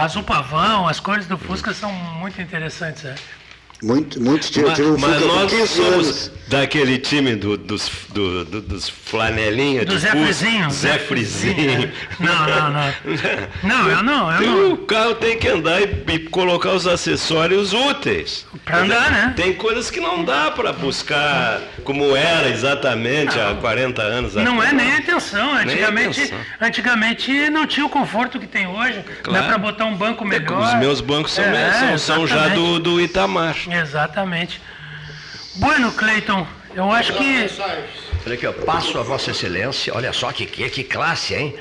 azul pavão, as cores do Fusca são muito interessantes. É. Muito, muitos tiram mas, mas nós somos daquele time do, dos, do, do, dos flanelinha do Zé Frizinho. Zé Frizinho. Não, não, não. Não, eu não. Eu não. O carro tem que andar e, e colocar os acessórios úteis. Para andar, né? Tem coisas que não dá para buscar como era exatamente não. há 40 anos Não atrás. é nem a intenção. Antigamente, nem antigamente não tinha o conforto que tem hoje. Claro. Dá para botar um banco é melhor. É, os meus bancos são, é, são, são já do, do Itamar. Exatamente. Bueno, Cleiton, eu acho que. Olha aqui, ó, passo a Vossa Excelência, olha só que, que, que classe, hein?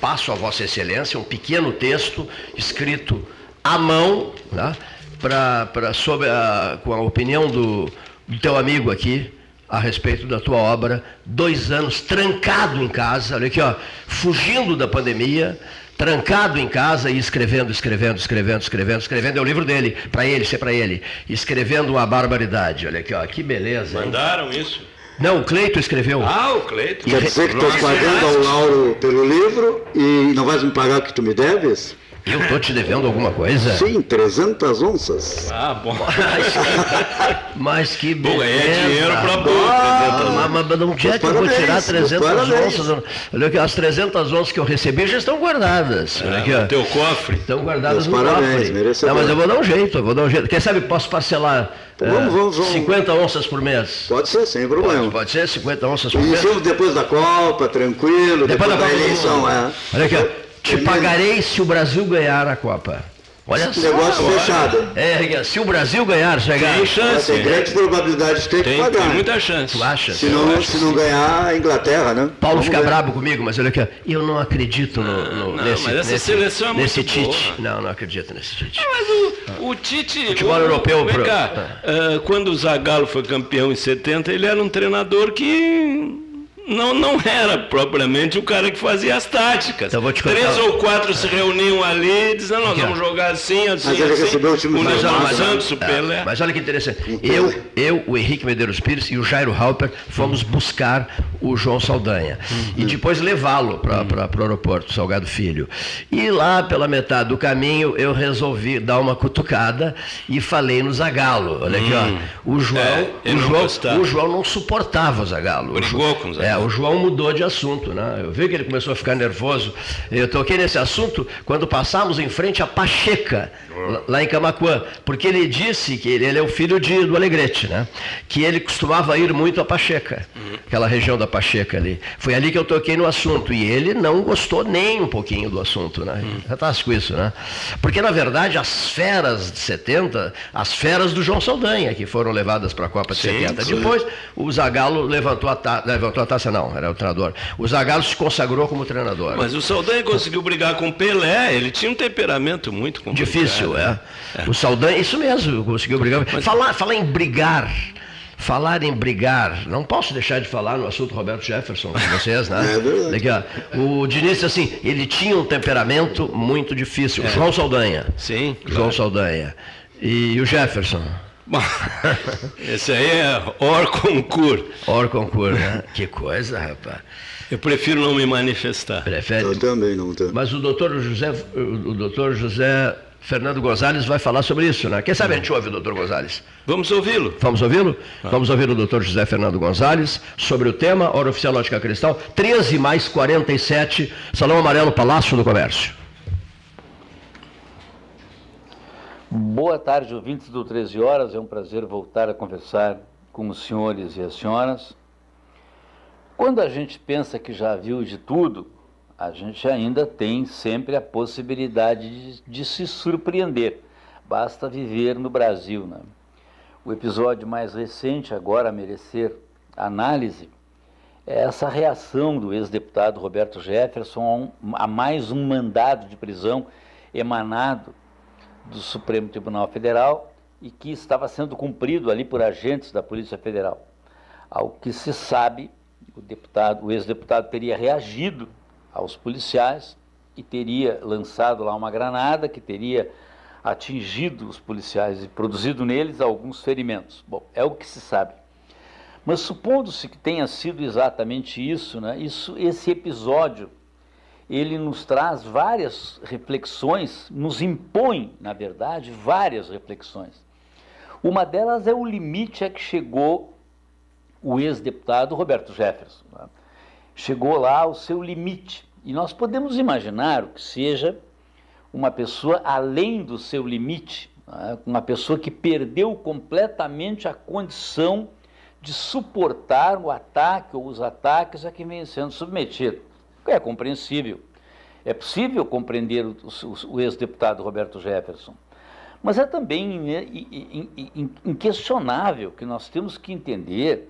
Passo a Vossa Excelência um pequeno texto escrito à mão, tá? pra, pra, sobre a, com a opinião do, do teu amigo aqui, a respeito da tua obra, dois anos trancado em casa, olha aqui, ó, fugindo da pandemia, trancado em casa e escrevendo, escrevendo, escrevendo, escrevendo, escrevendo. É o livro dele, para ele, ser para ele. Escrevendo uma barbaridade. Olha aqui, ó, que beleza. Hein? Mandaram isso? Não, o Cleito escreveu. Ah, o Cleito. Quer dizer que estou pagando ao Lauro pelo livro e não vais me pagar o que tu me deves? Eu estou te devendo alguma coisa? Sim, 300 onças. Ah, bom. Mas que beleza. é dinheiro para bom. Ah, mas, mas onde é que eu vou tirar 300 onças? Olha aqui, as 300 onças que eu recebi já estão guardadas. Olha aqui, no teu cofre. Estão guardadas no parabéns, cofre. Não, mas eu vou dar um jeito, eu vou dar um jeito. Quem sabe posso parcelar Vamos, vamos, vamos. 50 onças por mês. Pode ser, sem problema. Pode, pode ser, 50 onças por mês. Iniciamos depois da Copa, tranquilo, depois, depois da, da eleição. É. Olha aqui, te pagarei se o Brasil ganhar a Copa. Olha só. Negócio fechado. É, se o Brasil ganhar, chegar. Tem chance. Tem grande probabilidade de ter tem, que pagar. Tem muita chance. Tu acha? Se não, se não ganhar, a Inglaterra, né? Paulo Vamos fica ver. bravo comigo, mas olha aqui, eu não acredito no, no não, nesse, mas essa nesse, seleção é nesse muito Tite. Boa. Não, não acredito nesse Tite. É, mas o, o Tite. Futebol o, europeu. Vem pro... cá, uh, quando o Zagallo foi campeão em 70, ele era um treinador que não, não era propriamente o cara que fazia as táticas. Então, vou te Três ou quatro se reuniam ali dizendo, nós vamos jogar assim, assim, mas ele assim. Recebeu o time o mas, mas, Santos, o Pelé. É, mas olha que interessante. Eu, eu, o Henrique Medeiros Pires e o Jairo Halper fomos buscar o João Saldanha. Uhum. E depois levá-lo para uhum. o aeroporto, Salgado Filho. E lá, pela metade do caminho, eu resolvi dar uma cutucada e falei no Zagalo. Olha aqui, ó. Hum. O João, é, o, João o João não suportava o Zagalo. Brigou com o Zagalo. É, o João mudou de assunto, né? Eu vi que ele começou a ficar nervoso. Eu toquei nesse assunto quando passamos em frente a Pacheca, lá em Camacuã, porque ele disse que ele, ele é o filho de, do Alegrete, né? Que ele costumava ir muito a Pacheca, aquela região da Pacheca ali. Foi ali que eu toquei no assunto e ele não gostou nem um pouquinho do assunto, né? Já tá com isso, né? Porque na verdade as feras de 70, as feras do João Saldanha que foram levadas para a Copa de Sim, 70. sim. Depois o Zagallo levantou a, ta... levantou a taça, não, era o treinador. O Zagallo se consagrou como treinador. Mas o Saldanha conseguiu brigar com o Pelé, ele tinha um temperamento muito complicado. Difícil, é. O Saldanha, isso mesmo, conseguiu brigar. Falar, falar em brigar. Falar em brigar, não posso deixar de falar no assunto Roberto Jefferson com vocês, né? É. Daqui, ó. O Diniz assim, ele tinha um temperamento muito difícil. João Saldanha. Sim, João claro. Saldanha. E o Jefferson. Esse aí é hors concurso. Or concurso, né? Que coisa, rapaz. Eu prefiro não me manifestar. Prefere. Eu também não tenho. Mas o doutor José, o doutor José Fernando Gonzalez vai falar sobre isso, né? Quem sabe a gente ouve o doutor Gonzalez? Vamos ouvi-lo. Vamos ouvi-lo? Vamos ouvir o doutor José Fernando Gonzalez sobre o tema Hora Oficial Lógica Cristal, 13 mais 47, Salão Amarelo, Palácio do Comércio. Boa tarde, ouvintes do 13 Horas. É um prazer voltar a conversar com os senhores e as senhoras. Quando a gente pensa que já viu de tudo, a gente ainda tem sempre a possibilidade de, de se surpreender. Basta viver no Brasil. Né? O episódio mais recente, agora a merecer análise, é essa reação do ex-deputado Roberto Jefferson a, um- a mais um mandado de prisão emanado do Supremo Tribunal Federal e que estava sendo cumprido ali por agentes da Polícia Federal. Ao que se sabe, o deputado, o ex-deputado teria reagido aos policiais e teria lançado lá uma granada que teria atingido os policiais e produzido neles alguns ferimentos. Bom, é o que se sabe. Mas supondo-se que tenha sido exatamente isso, né? Isso, esse episódio ele nos traz várias reflexões, nos impõe, na verdade, várias reflexões. Uma delas é o limite a que chegou o ex-deputado Roberto Jefferson. né? Chegou lá ao seu limite. E nós podemos imaginar o que seja uma pessoa além do seu limite, né? uma pessoa que perdeu completamente a condição de suportar o ataque ou os ataques a que vem sendo submetido. É compreensível. É possível compreender o, o- o ex-deputado Roberto Jefferson. Mas é também né, inquestionável que nós temos que entender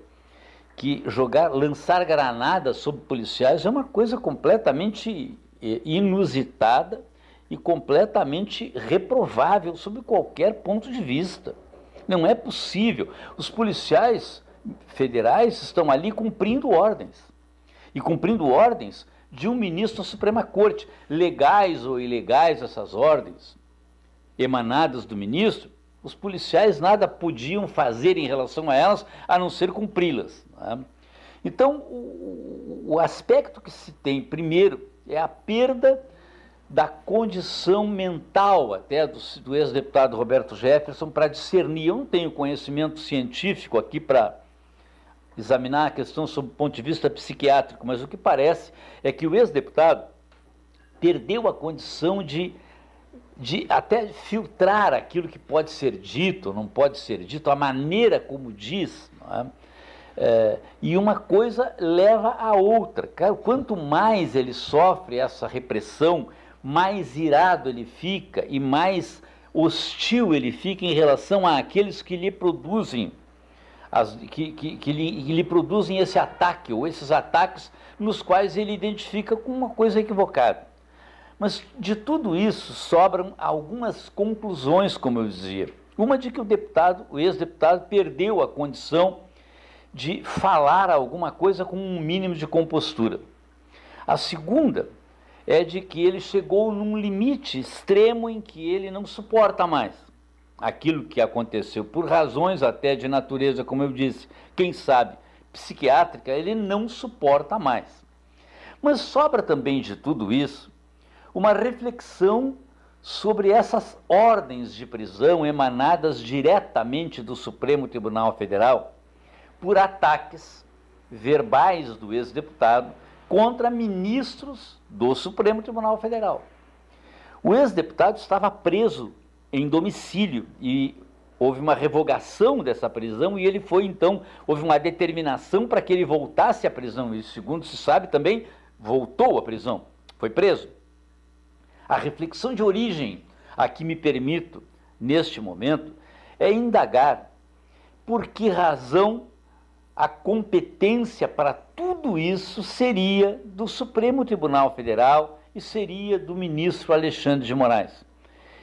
que jogar, lançar granadas sobre policiais é uma coisa completamente eh, inusitada e completamente reprovável sob qualquer ponto de vista. Não é possível. Os policiais federais estão ali cumprindo ordens. E cumprindo ordens de um ministro da Suprema Corte. Legais ou ilegais essas ordens emanadas do ministro, os policiais nada podiam fazer em relação a elas a não ser cumpri-las. né? Então, o, o aspecto que se tem, primeiro, é a perda da condição mental até do, do ex-deputado Roberto Jefferson para discernir. Eu não tenho conhecimento científico aqui para examinar a questão sob o ponto de vista psiquiátrico, mas o que parece é que o ex-deputado perdeu a condição de, de até filtrar aquilo que pode ser dito, não pode ser dito, a maneira como diz. é? É, e uma coisa leva a outra. Quanto mais ele sofre essa repressão, mais irado ele fica e mais hostil ele fica em relação àqueles que lhe produzem as- que, que- que lhe, que lhe produzem esse ataque, ou esses ataques nos quais ele identifica com uma coisa equivocada. Mas de tudo isso sobram algumas conclusões, como eu dizia. Uma de que o deputado, o ex-deputado, perdeu a condição de falar alguma coisa com um mínimo de compostura. A segunda é de que ele chegou num limite extremo em que ele não suporta mais aquilo que aconteceu, por razões até de natureza, como eu disse, quem sabe, psiquiátrica, ele não suporta mais. Mas sobra também de tudo isso uma reflexão sobre essas ordens de prisão emanadas diretamente do Supremo Tribunal Federal por ataques verbais do ex-deputado contra ministros do Supremo Tribunal Federal. O ex-deputado estava preso em domicílio e houve uma revogação dessa prisão e ele foi então, houve uma determinação para que ele voltasse à prisão. E segundo se sabe também, voltou à prisão, foi preso. A reflexão de origem a que me permito, neste momento, é indagar por que razão a competência para tudo isso seria do Supremo Tribunal Federal e seria do ministro Alexandre de Moraes.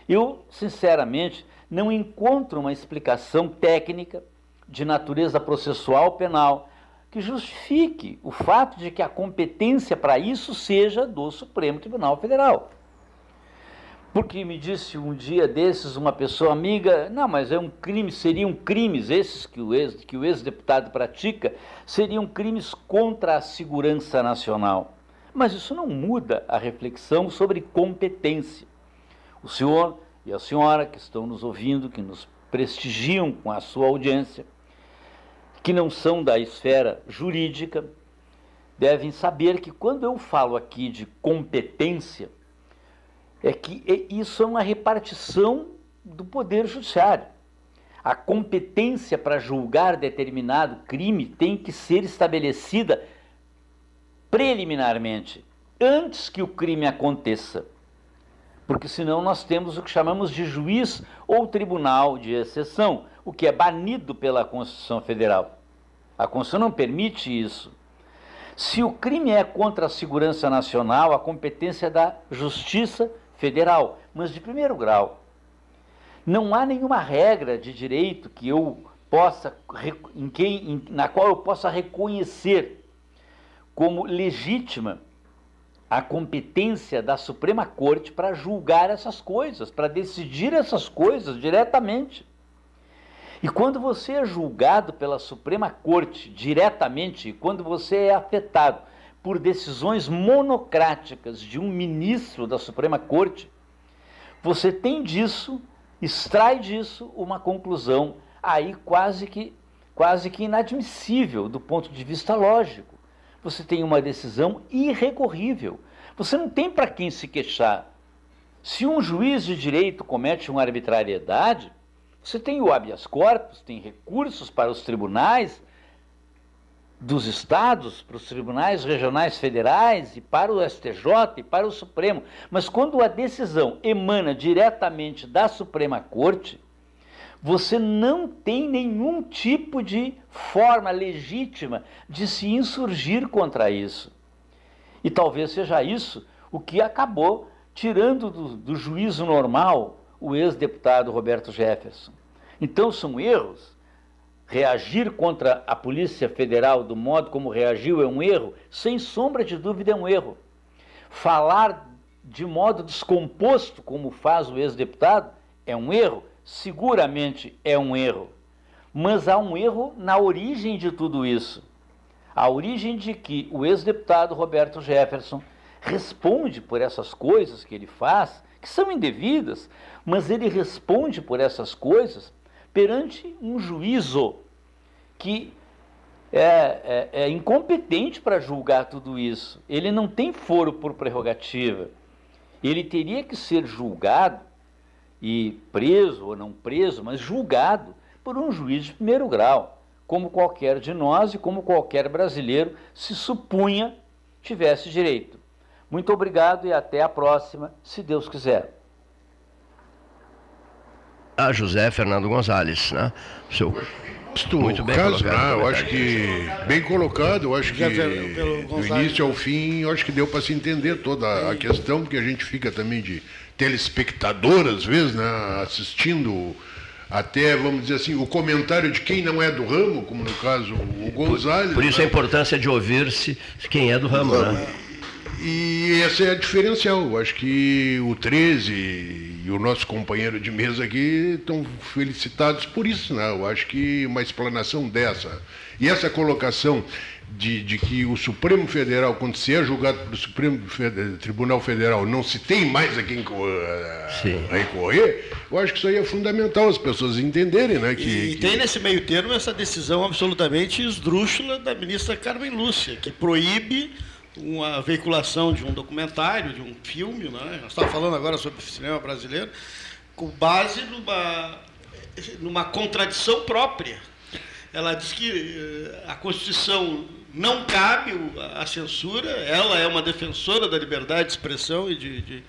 Eu, sinceramente, não encontro uma explicação técnica de natureza processual penal que justifique o fato de que a competência para isso seja do Supremo Tribunal Federal. Porque me disse um dia desses uma pessoa amiga, não, mas é um crime, seriam crimes esses que o ex, que o ex-deputado pratica, seriam crimes contra a segurança nacional. Mas isso não muda a reflexão sobre competência. O senhor e a senhora que estão nos ouvindo, que nos prestigiam com a sua audiência, que não são da esfera jurídica, devem saber que quando eu falo aqui de competência, é que isso é uma repartição do poder judiciário. A competência para julgar determinado crime tem que ser estabelecida preliminarmente, antes que o crime aconteça. Porque senão nós temos o que chamamos de juiz ou tribunal de exceção, o que é banido pela Constituição Federal. A Constituição não permite isso. Se o crime é contra a segurança nacional, a competência é da Justiça Federal, mas de primeiro grau. Não há nenhuma regra de direito que eu possa, em quem, na qual eu possa reconhecer como legítima a competência da Suprema Corte para julgar essas coisas, para decidir essas coisas diretamente. E quando você é julgado pela Suprema Corte diretamente, quando você é afetado por decisões monocráticas de um ministro da Suprema Corte, você tem disso, extrai disso uma conclusão aí quase que quase que inadmissível do ponto de vista lógico você tem uma decisão irrecorrível. Você não tem para quem se queixar. Se um juiz de direito comete uma arbitrariedade, você tem o habeas corpus, tem recursos para os tribunais dos estados, para os tribunais regionais federais e para o STJ e para o Supremo. Mas quando a decisão emana diretamente da Suprema Corte, você não tem nenhum tipo de forma legítima de se insurgir contra isso. E talvez seja isso o que acabou tirando do, do juízo normal o ex-deputado Roberto Jefferson. Então são erros. Reagir contra a Polícia Federal do modo como reagiu é um erro, sem sombra de dúvida é um erro. Falar de modo descomposto, como faz o ex-deputado, é um erro, seguramente é um erro. Mas há um erro na origem de tudo isso. A origem de que o ex-deputado Roberto Jefferson responde por essas coisas que ele faz, que são indevidas, mas ele responde por essas coisas perante um juízo que é, é, é incompetente para julgar tudo isso. Ele não tem foro por prerrogativa. Ele teria que ser julgado e preso ou não preso, mas julgado por um juiz de primeiro grau, como qualquer de nós e como qualquer brasileiro se supunha tivesse direito. Muito obrigado e até a próxima, se Deus quiser. A José Fernando Gonzalez, né? Seu muito bem caso, colocado, né? eu acho que bem colocado, eu acho que do início ao fim, eu acho que deu para se entender toda a questão, porque a gente fica também de telespectador, às vezes, né, assistindo até, vamos dizer assim, o comentário de quem não é do ramo, como no caso o Gonzalez. Por, por isso né? a importância de ouvir-se quem é do ramo, né? e esse é a diferencial. Eu acho que o 13 e o nosso companheiro de mesa aqui estão felicitados por isso, né? Eu acho que uma explanação dessa e essa colocação de, de, que o Supremo Federal, quando se é julgado pelo Supremo Tribunal Federal, não se tem mais a quem a, a recorrer, eu acho que isso aí é fundamental as pessoas entenderem. Né, que, e, e tem nesse meio termo essa decisão absolutamente esdrúxula da ministra Carmen Lúcia, que proíbe uma veiculação de um documentário, de um filme, né? nós estávamos falando agora sobre o cinema brasileiro, com base numa, numa contradição própria. Ela diz que eh, a Constituição não cabe a censura, ela é uma defensora da liberdade de expressão e de, de,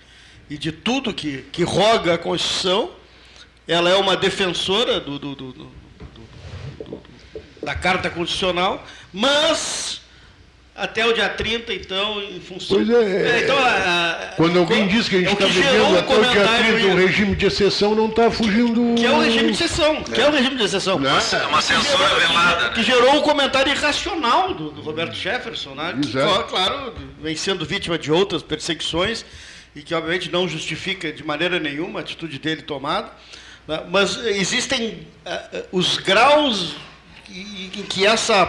e de tudo que, que roga a Constituição, ela é uma defensora do, do, do, do da Carta Constitucional, mas até o dia 30, então, em função. Pois é. é então, a, quando alguém diz que a gente está vivendo até o dia 30 um regime de exceção, não está fugindo. Que é o regime de exceção. É. Que é o regime de exceção. Nossa, é uma censura velada. Né? Que gerou um comentário irracional do, do Roberto Jefferson, né? Que, claro, vem sendo vítima de outras perseguições e que, obviamente, não justifica de maneira nenhuma a atitude dele tomada. Né? Mas existem uh, os graus em que essa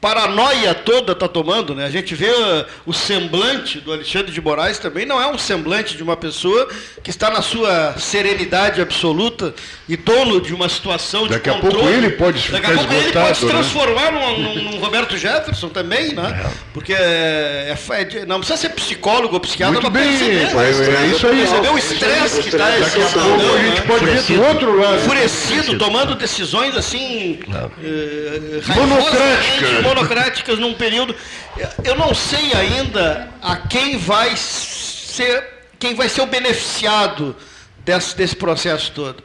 paranoia toda está tomando, né? A gente vê uh, o semblante do Alexandre de Moraes também não é um semblante de uma pessoa que está na sua serenidade absoluta e dono de uma situação Daqui de controle. Daqui a pouco ele pode Daqui a pouco ele pode se né? transformar né? num, num, Roberto Jefferson também, né? É. Porque é, é, não precisa ser psicólogo ou psiquiatra para perceber. É, é isso aí. Perceber o estresse que está a pouco a gente pode ver do outro lado. Enfurecido, tomando decisões assim... Eh, monocráticas monocráticas num período. Eu não sei ainda a quem vai ser, quem vai ser o beneficiado desse, desse processo todo.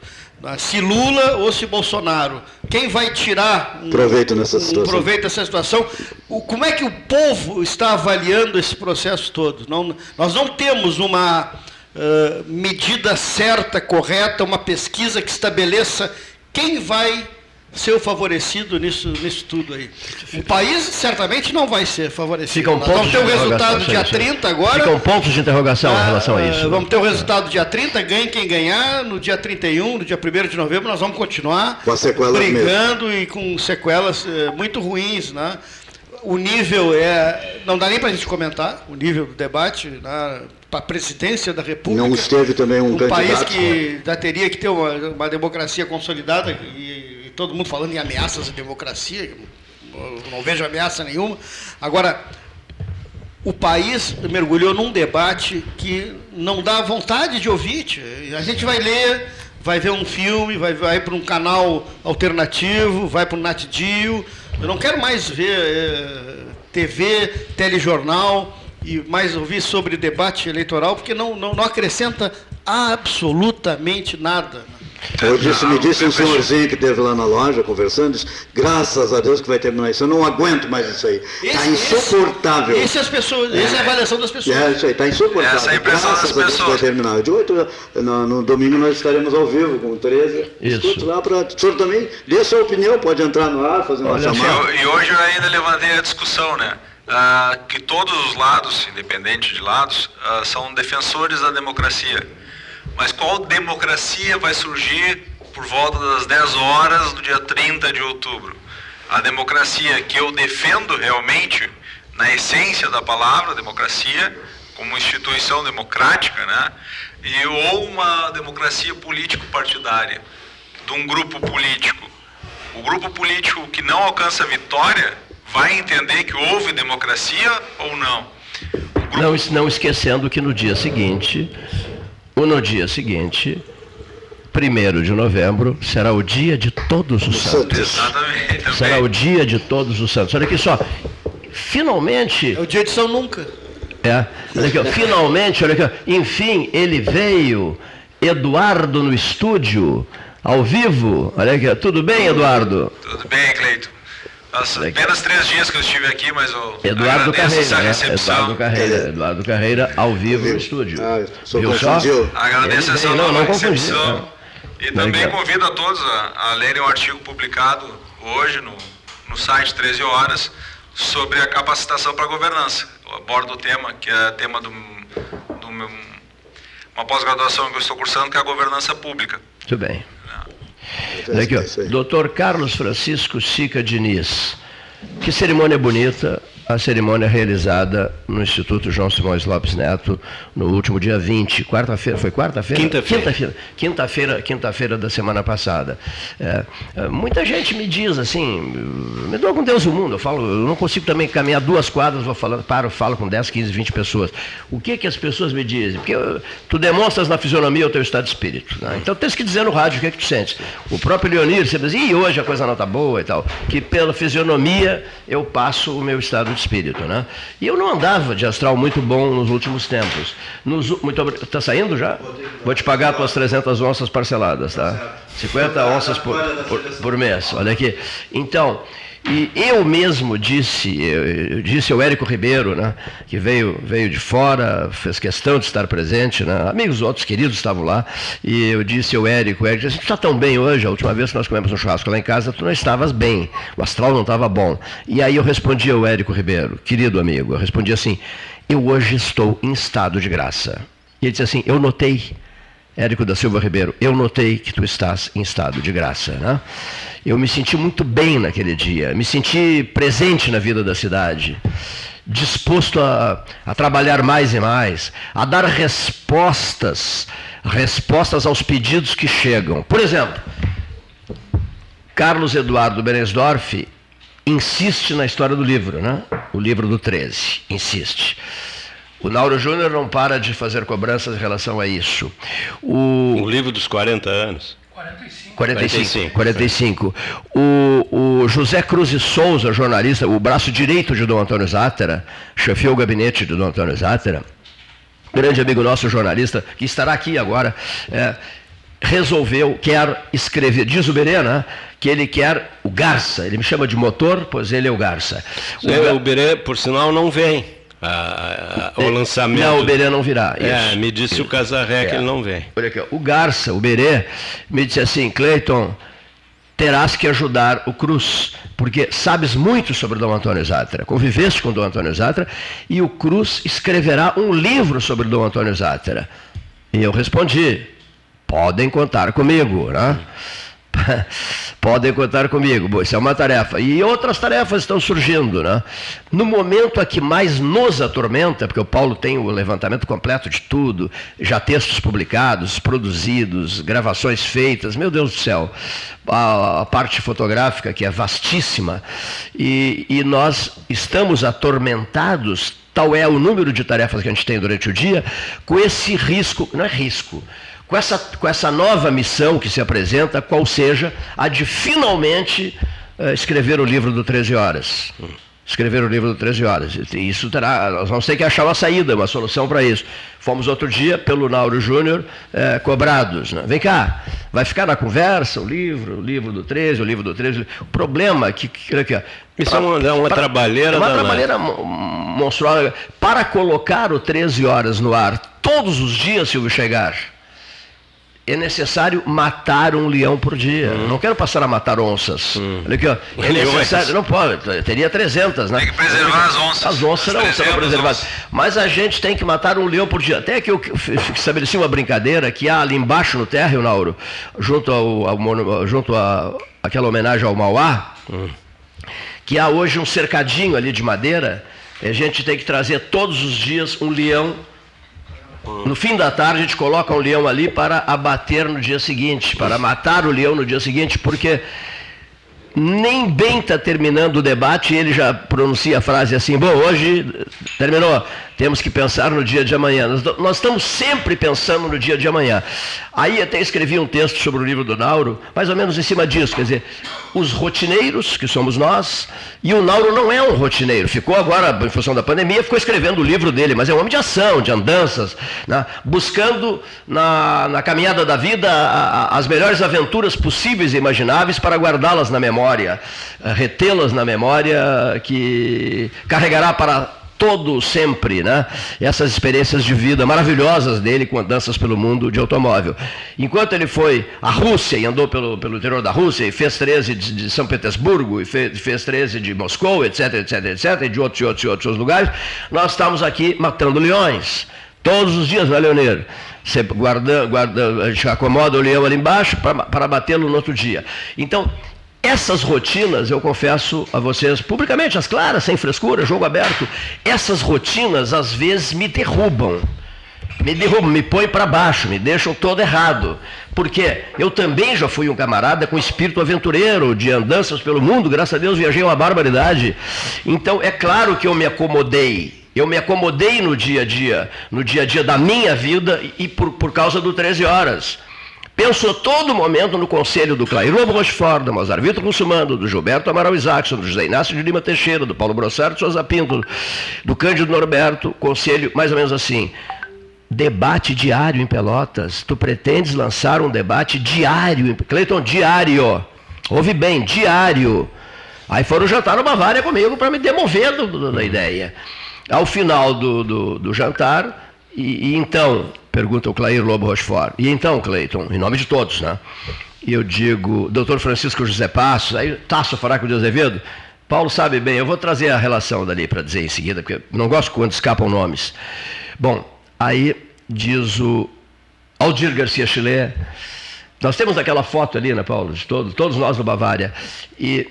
Se Lula ou se Bolsonaro. Quem vai tirar um proveito, nessa um proveito dessa situação? O, como é que o povo está avaliando esse processo todo? Não, nós não temos uma uh, medida certa, correta, uma pesquisa que estabeleça quem vai ser favorecido nisso, nisso tudo aí. O país certamente não vai ser favorecido. Ficam pontos vamos ter o resultado dia 30 agora. Ficam pontos de interrogação ah, em relação a isso. Vamos ter o resultado dia 30, ganhe quem ganhar. No dia 31, no dia 1 de novembro, nós vamos continuar brigando mesmo. e com sequelas eh, muito ruins. Né? O nível é. Não dá nem para a gente comentar o nível do debate. Né? para a presidência da República. Não esteve também um, um candidato. Um país que já teria que ter uma, uma democracia consolidada e todo mundo falando em ameaças à democracia, não vejo ameaça nenhuma. Agora, o país mergulhou num debate que não dá vontade de ouvir. A gente vai ler, vai ver um filme, vai, vai para um canal alternativo, vai para o Nat Dio. Eu não quero mais ver é, TV, telejornal e mais ouvir sobre debate eleitoral, porque não, não, não acrescenta absolutamente nada. Eu disse, me disse um senhorzinho que esteve lá na loja conversando, disse, graças a Deus que vai terminar isso, eu não aguento mais isso aí. Está insuportável. Esse, esse, as pessoas, é. essa é a avaliação das pessoas. É, isso aí, está insuportável. Essa é a impressão graças das a Deus pessoas. vai terminar. Eu digo, no, no, domingo nós estaremos ao vivo com o 13. Isso. Escuto lá para. O senhor também dê sua opinião, pode entrar no ar, fazer uma Olha, chamada. E, e hoje eu ainda levantei a discussão, né? Ah, que todos os lados, independente de lados, ah, são defensores da democracia. Mas qual democracia vai surgir por volta das 10 horas do dia 30 de outubro? A democracia que eu defendo realmente, na essência da palavra democracia, como instituição democrática, né? E, ou uma democracia político-partidária, de um grupo político. O grupo político que não alcança vitória vai entender que houve democracia ou não? Grupo... Não, não esquecendo que no dia seguinte ou no dia seguinte, 1 de novembro, será o dia de todos os santos. Exatamente. Será o dia de todos os santos. Olha aqui só. Finalmente. É o dia de São Nunca. É. Olha aqui, ó, finalmente, olha aqui, ó, enfim, ele veio. Eduardo no estúdio, ao vivo. Olha aqui, tudo bem, Eduardo? Tudo bem, Cleito. Nossa, apenas três dias que eu estive aqui, mas eu Eduardo Carreira, né? Eduardo Carreira, Eduardo Carreira ao vivo no estúdio. Ah, Viu só? Agradeço essa não, não recepção. Né? E também convido a todos a, a lerem um artigo publicado hoje no, no site 13 Horas sobre a capacitação para a governança. aborda o tema, que é tema do, do meu, uma pós-graduação que eu estou cursando, que é a governança pública. Muito bem. É. Aqui, ó. Doutor Carlos Francisco Sica Diniz. Que cerimônia bonita, a cerimônia realizada no Instituto João Simões Lopes Neto no último dia 20, quarta-feira, foi quarta-feira? Quinta-feira. Quinta-feira, quinta-feira, da semana passada. É, é, muita gente me diz assim, me dou com Deus o mundo, eu falo, eu não consigo também caminhar duas quadras, vou falando, paro, falo com 10, 15, 20 pessoas. O que que as pessoas me dizem? Porque eu, tu demonstras na fisionomia o teu estado de espírito. Né? Então tens que dizer no rádio o que é que tu sentes. O próprio Leonir, você diz, e hoje a coisa não está boa e tal, que pela fisionomia eu passo o meu estado de espírito, né? E eu não andava de astral muito bom nos últimos tempos. Nos, muito Está saindo já? Vou te pagar tuas 300 onças parceladas, tá? 50 onças por, por, por mês, olha aqui. Então, e eu mesmo disse, eu disse ao Érico Ribeiro, né, que veio, veio de fora, fez questão de estar presente, né, amigos outros queridos estavam lá, e eu disse ao Érico, Érico disse, tu está tão bem hoje, a última vez que nós comemos um churrasco lá em casa, tu não estavas bem, o astral não estava bom. E aí eu respondi ao Érico Ribeiro, querido amigo, eu respondi assim, eu hoje estou em estado de graça. E ele disse assim, eu notei, Érico da Silva Ribeiro, eu notei que tu estás em estado de graça, né? Eu me senti muito bem naquele dia, me senti presente na vida da cidade, disposto a, a trabalhar mais e mais, a dar respostas, respostas aos pedidos que chegam. Por exemplo, Carlos Eduardo Berensdorf insiste na história do livro, né? O livro do 13, insiste. O Nauro Júnior não para de fazer cobranças em relação a isso. O, o livro dos 40 anos. 45. 45. 45. O, o José Cruz de Souza, jornalista, o braço direito de Dom Antônio Zátera, chefiou o gabinete de Dom Antônio Zátera, grande amigo nosso jornalista, que estará aqui agora, é, resolveu, quer escrever, diz o Berê, né, que ele quer o Garça, ele me chama de motor, pois ele é o Garça. O, o Berê, por sinal, não vem a, a, o lançamento. Não, o Berê não virá. É, Isso. me disse o Casarré é. que ele não vem. Olha aqui, o Garça, o Berê, me disse assim, Cleiton, terás que ajudar o Cruz, porque sabes muito sobre Dom Antônio Zátera, conviveste com Dom Antônio Zátera, e o Cruz escreverá um livro sobre Dom Antônio Zátera. E eu respondi, podem contar comigo, né? Podem contar comigo. Bom, isso é uma tarefa. E outras tarefas estão surgindo. Né? No momento a que mais nos atormenta, porque o Paulo tem o levantamento completo de tudo, já textos publicados, produzidos, gravações feitas, meu Deus do céu, a, a parte fotográfica que é vastíssima, e, e nós estamos atormentados, tal é o número de tarefas que a gente tem durante o dia, com esse risco, não é risco, com essa, com essa nova missão que se apresenta, qual seja a de finalmente uh, escrever o livro do 13 Horas. Escrever o livro do 13 Horas. Isso terá, nós vamos ter que achar uma saída, uma solução para isso. Fomos outro dia, pelo Nauro Júnior, eh, cobrados. Né? Vem cá, vai ficar na conversa o livro, o livro do 13, o livro do 13. O problema é que. que isso pra, é uma, é uma pra, trabalheira. É uma trabalheira monstruosa. Para colocar o 13 Horas no ar todos os dias, Silvio Chegar é necessário matar um leão por dia. Hum. Não quero passar a matar onças. Hum. Olha aqui, ó. É necessário, não pode, teria 300, né? Tem que preservar as onças. As onças não serão preservadas. Mas a gente tem que matar um leão por dia. Até que eu estabeleci uma brincadeira que há ali embaixo no térreo, Nauro, junto, ao, ao junto a aquela homenagem ao Mauá, hum. que há hoje um cercadinho ali de madeira. E a gente tem que trazer todos os dias um leão no fim da tarde, a gente coloca um leão ali para abater no dia seguinte, para matar o leão no dia seguinte, porque nem bem está terminando o debate ele já pronuncia a frase assim: bom, hoje terminou, temos que pensar no dia de amanhã. Nós, nós, estamos sempre pensando no dia de amanhã. Aí até escrevi um texto sobre o livro do Nauro, mais ou menos em cima disso, quer dizer, os rotineiros, que somos nós, e o Nauro não é um rotineiro, ficou agora, em função da pandemia, ficou escrevendo o livro dele, mas é um homem de ação, de andanças, né? buscando na, na caminhada da vida a, a, as melhores aventuras possíveis e imagináveis para guardá-las na memória, retê-las na memória, que carregará para todo sempre, né? Essas experiências de vida maravilhosas dele com danças pelo mundo de automóvel. Enquanto ele foi à Rússia e andou pelo, pelo interior da Rússia e fez 13 de, de São Petersburgo e fez, fez 13 de Moscou, etc, etc, etc, e de outros e outros outros lugares, nós estamos aqui matando leões. Todos os dias, né, Leonir? Você guarda, guarda, a gente acomoda o leão ali embaixo para batê-lo no outro dia. Então, essas rotinas, eu confesso a vocês publicamente, as claras, sem frescura, jogo aberto, essas rotinas às vezes me derrubam. Me derrubam, me põem para baixo, me deixam todo errado. Porque eu também já fui um camarada com espírito aventureiro, de andanças pelo mundo, graças a Deus viajei uma barbaridade. Então é claro que eu me acomodei. Eu me acomodei no dia a dia, no dia a dia da minha vida e por, por causa do 13 horas. Penso a todo momento no conselho do Clair Lobo Rochefort, do Mozart Vitor Russumando, do Gilberto Amaral Isaacson, do José Inácio de Lima Teixeira, do Paulo Brossard Souza Pinto, do Cândido Norberto, conselho mais ou menos assim. Debate diário em Pelotas. Tu pretendes lançar um debate diário, em... Cleiton, diário. Ouve bem, diário. Aí foram jantar no Bavária comigo para me demover do, do, da ideia. Ao final do, do jantar, e, e, então, pergunta o Clair Lobo Rochefort, e então, Cleiton, em nome de todos, né? E eu digo, doutor Francisco José Passos, aí Tasso Faraco de Azevedo, Paulo sabe bem, eu vou trazer a relação dali para dizer em seguida, porque não gosto quando escapam nomes. Bom, aí diz o Aldir Garcia Chile, nós temos aquela foto ali, né, Paulo, de todos, todos nós no Bavária, e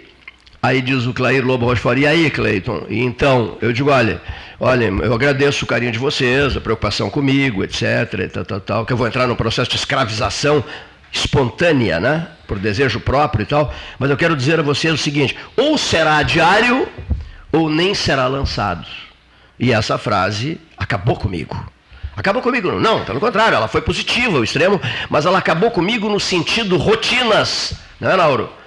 Aí diz o Clair Lobo Rochefort, e aí, Cleiton? E então, eu digo, olha, olha, eu agradeço o carinho de vocês, a preocupação comigo, etc, tal, tal, tal, que eu vou entrar num processo de escravização espontânea, né? Por desejo próprio e tal, mas eu quero dizer a vocês o seguinte, ou será diário, ou nem será lançado. E essa frase acabou comigo. Acabou comigo? Não, pelo contrário, ela foi positiva ao extremo, mas ela acabou comigo no sentido rotinas, não é, Lauro?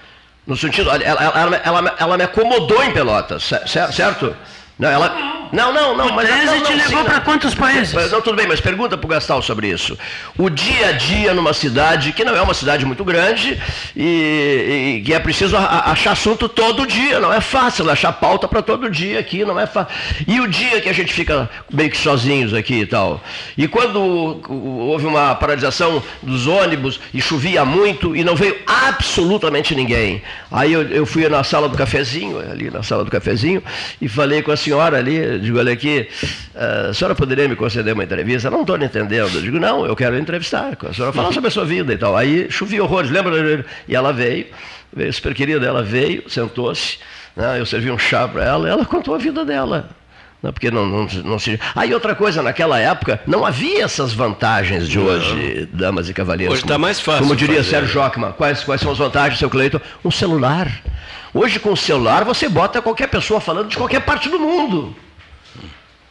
No sentido, ela, ela, ela, ela me acomodou em Pelotas, certo? Não, ela, não, não, não. O mas, não, não, te levou para quantos países? Não, tudo bem, mas pergunta para o Gastal sobre isso. O dia a dia numa cidade, que não é uma cidade muito grande, e, que é preciso achar assunto todo dia. Não é fácil achar pauta para todo dia aqui, não é fácil. E o dia que a gente fica meio que sozinhos aqui e tal. E quando houve uma paralisação dos ônibus e chovia muito e não veio absolutamente ninguém. Aí eu, eu fui na sala do cafezinho, ali na sala do cafezinho, e falei com a senhora ali, digo, olha aqui, eh, a senhora poderia me conceder uma entrevista? Não estou entendendo. Eu digo, não, eu quero entrevistar. A senhora falar sobre a sua vida e tal. Aí chovia horrores, lembra? E ela veio, veio super querida, ela veio, sentou-se, né, eu servi um chá para ela, e ela contou a vida dela. Né, porque não, não, não se. Aí ah, outra coisa, naquela época não havia essas vantagens de hoje, não. damas e cavalheiros. Hoje está mais fácil. Como diria fazer. Sérgio Jockman, quais, quais são as vantagens, seu Cleiton? Um celular. Hoje, com o celular, você bota qualquer pessoa falando de qualquer parte do mundo.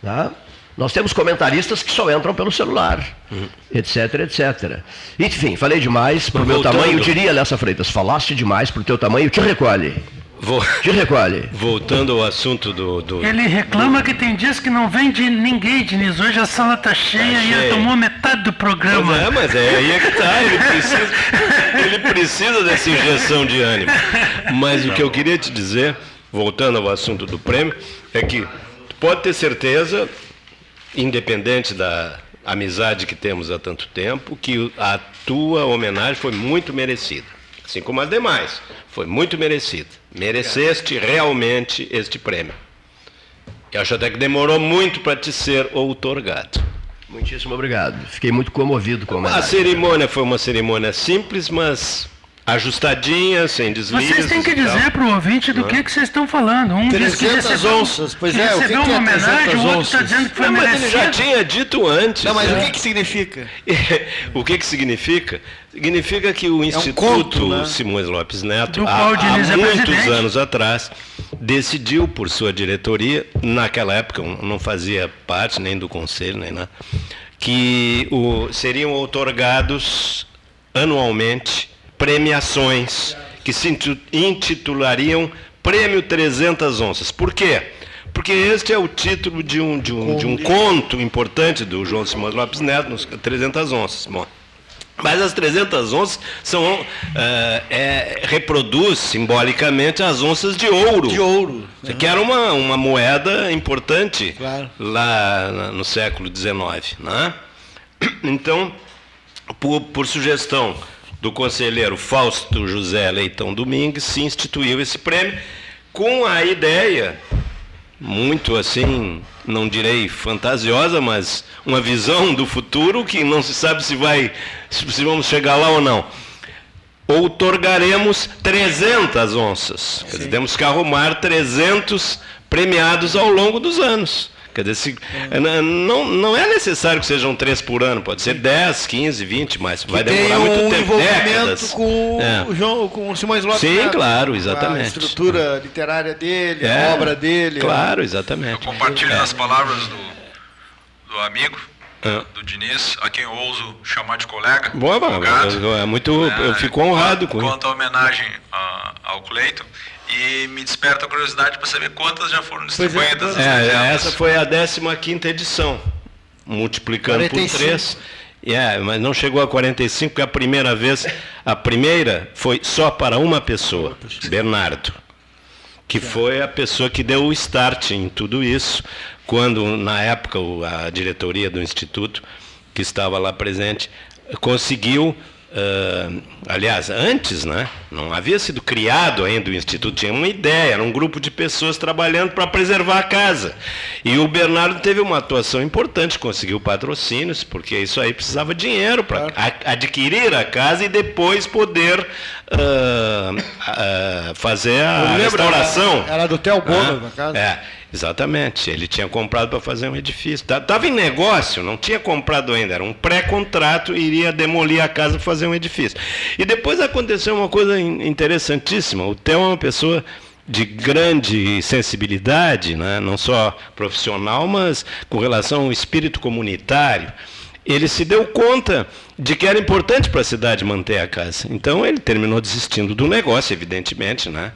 Tá? Nós temos comentaristas que só entram pelo celular, uhum. etc, etc. Enfim, falei demais para o meu tamanho. Eu diria, Lessa Freitas, falaste demais para o teu tamanho, te recolhe. Vou... Te recolhe. Voltando ao assunto do, do, Ele reclama que tem dias que não vem de ninguém, Diniz. Hoje a sala está cheia tá e ele tomou metade do programa. Pois é, mas é aí é que está. Ele precisa, ele precisa dessa injeção de ânimo. Mas o que eu queria te dizer, voltando ao assunto do prêmio, é que pode ter certeza, independente da amizade que temos há tanto tempo, que a tua homenagem foi muito merecida. Assim como as demais. Foi muito merecida. Mereceste realmente este prêmio. Eu acho até que demorou muito para te ser outorgado. Muitíssimo obrigado. Fiquei muito comovido com a homenagem. A cerimônia foi uma cerimônia simples, mas ajustadinha, sem deslizes. Vocês têm que dizer para o ouvinte do que, que vocês estão falando. Um 300 diz que recebeu, onças, pois é, recebeu o que uma que é homenagem, o outro está dizendo que foi Não, merecido. mas ele já tinha dito antes. Não, mas né? o que, que significa? o que, que significa? Significa que o Instituto É um conto, né? Simões Lopes Neto, há, há é muitos presidente. anos atrás, decidiu por sua diretoria, naquela época não fazia parte nem do conselho, nem nada, que o, seriam outorgados anualmente premiações que se intitulariam Prêmio 300 Onças. Por quê? Porque este é o título de um, de um, de um conto importante do João Simões Lopes Neto, nos 300 Onças. Bom, Mas as 300 onças são, uh, é, reproduz simbolicamente as onças de ouro. De ouro. Uhum. Que era uma, uma moeda importante claro. lá no século XIX. Né? Então, por, por sugestão do conselheiro Fausto José Leitão Domingues, se instituiu esse prêmio com a ideia, muito assim, não direi fantasiosa, mas uma visão do futuro que não se sabe se vai, se vamos chegar lá ou não. Outorgaremos 300 onças. Dizer, temos que arrumar 300 premiados ao longo dos anos. Quer dizer, se, é. não, não é necessário que sejam três por ano, pode ser 10, 15, 20, mas vai demorar muito um tempo. Décadas. com é. o João, com o Simões Lopes. Sim, claro, exatamente. A estrutura literária dele, é, a obra dele. Claro, exatamente. Eu compartilho é. as palavras do, do amigo. É. Do Diniz, a quem eu ouso chamar de colega. Boa, é muito. eu fico honrado com isso. Quanto à homenagem a, ao Cleiton, e me desperta a curiosidade para saber quantas já foram é, distribuídas. É, é, essa foi a 15 edição, multiplicando 45. por 3. É, mas não chegou a 45, porque a primeira vez, a primeira foi só para uma pessoa, Bernardo, que foi a pessoa que deu o start em tudo isso, quando, na época, a diretoria do Instituto, que estava lá presente, conseguiu Uh, aliás, antes, né, não havia sido criado ainda o Instituto, tinha uma ideia, era um grupo de pessoas trabalhando para preservar a casa. E o Bernardo teve uma atuação importante, conseguiu patrocínios, porque isso aí precisava dinheiro para adquirir a casa e depois poder uh, uh, fazer a restauração. Era, era do Theo Bono, ah, casa. É. Exatamente. Ele tinha comprado para fazer um edifício. Estava em negócio, não tinha comprado ainda. Era um pré-contrato iria demolir a casa para fazer um edifício. E depois aconteceu uma coisa interessantíssima. O Theo é uma pessoa de grande sensibilidade, né? não só profissional, mas com relação ao espírito comunitário. Ele se deu conta de que era importante para a cidade manter a casa. Então ele terminou desistindo do negócio, evidentemente, né?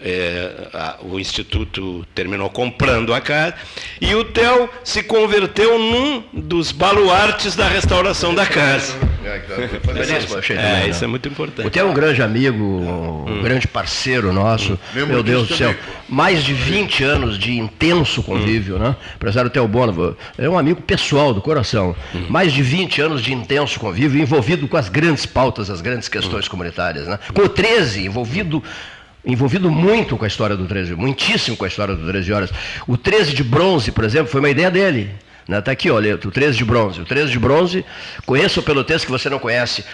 É, a, o Instituto terminou comprando a casa e o Theo se converteu num dos baluartes da restauração da casa. É, é, isso é muito importante. O Theo é um grande amigo, um hum. grande parceiro nosso. Hum. Meu Deus do céu. Mais de 20 anos de intenso convívio, hum. né? O empresário Theo Bono é um amigo pessoal do coração. Hum. Mais de 20 anos de intenso convívio, envolvido com as grandes pautas, as grandes questões comunitárias. Né? Com o 13, envolvido envolvido muito com a história do 13, muitíssimo com a história do 13 horas. O 13 de bronze, por exemplo, foi uma ideia dele. Está né? Aqui, olha, o 13 de bronze. O 13 de bronze, conheça o pelotês que você não conhece,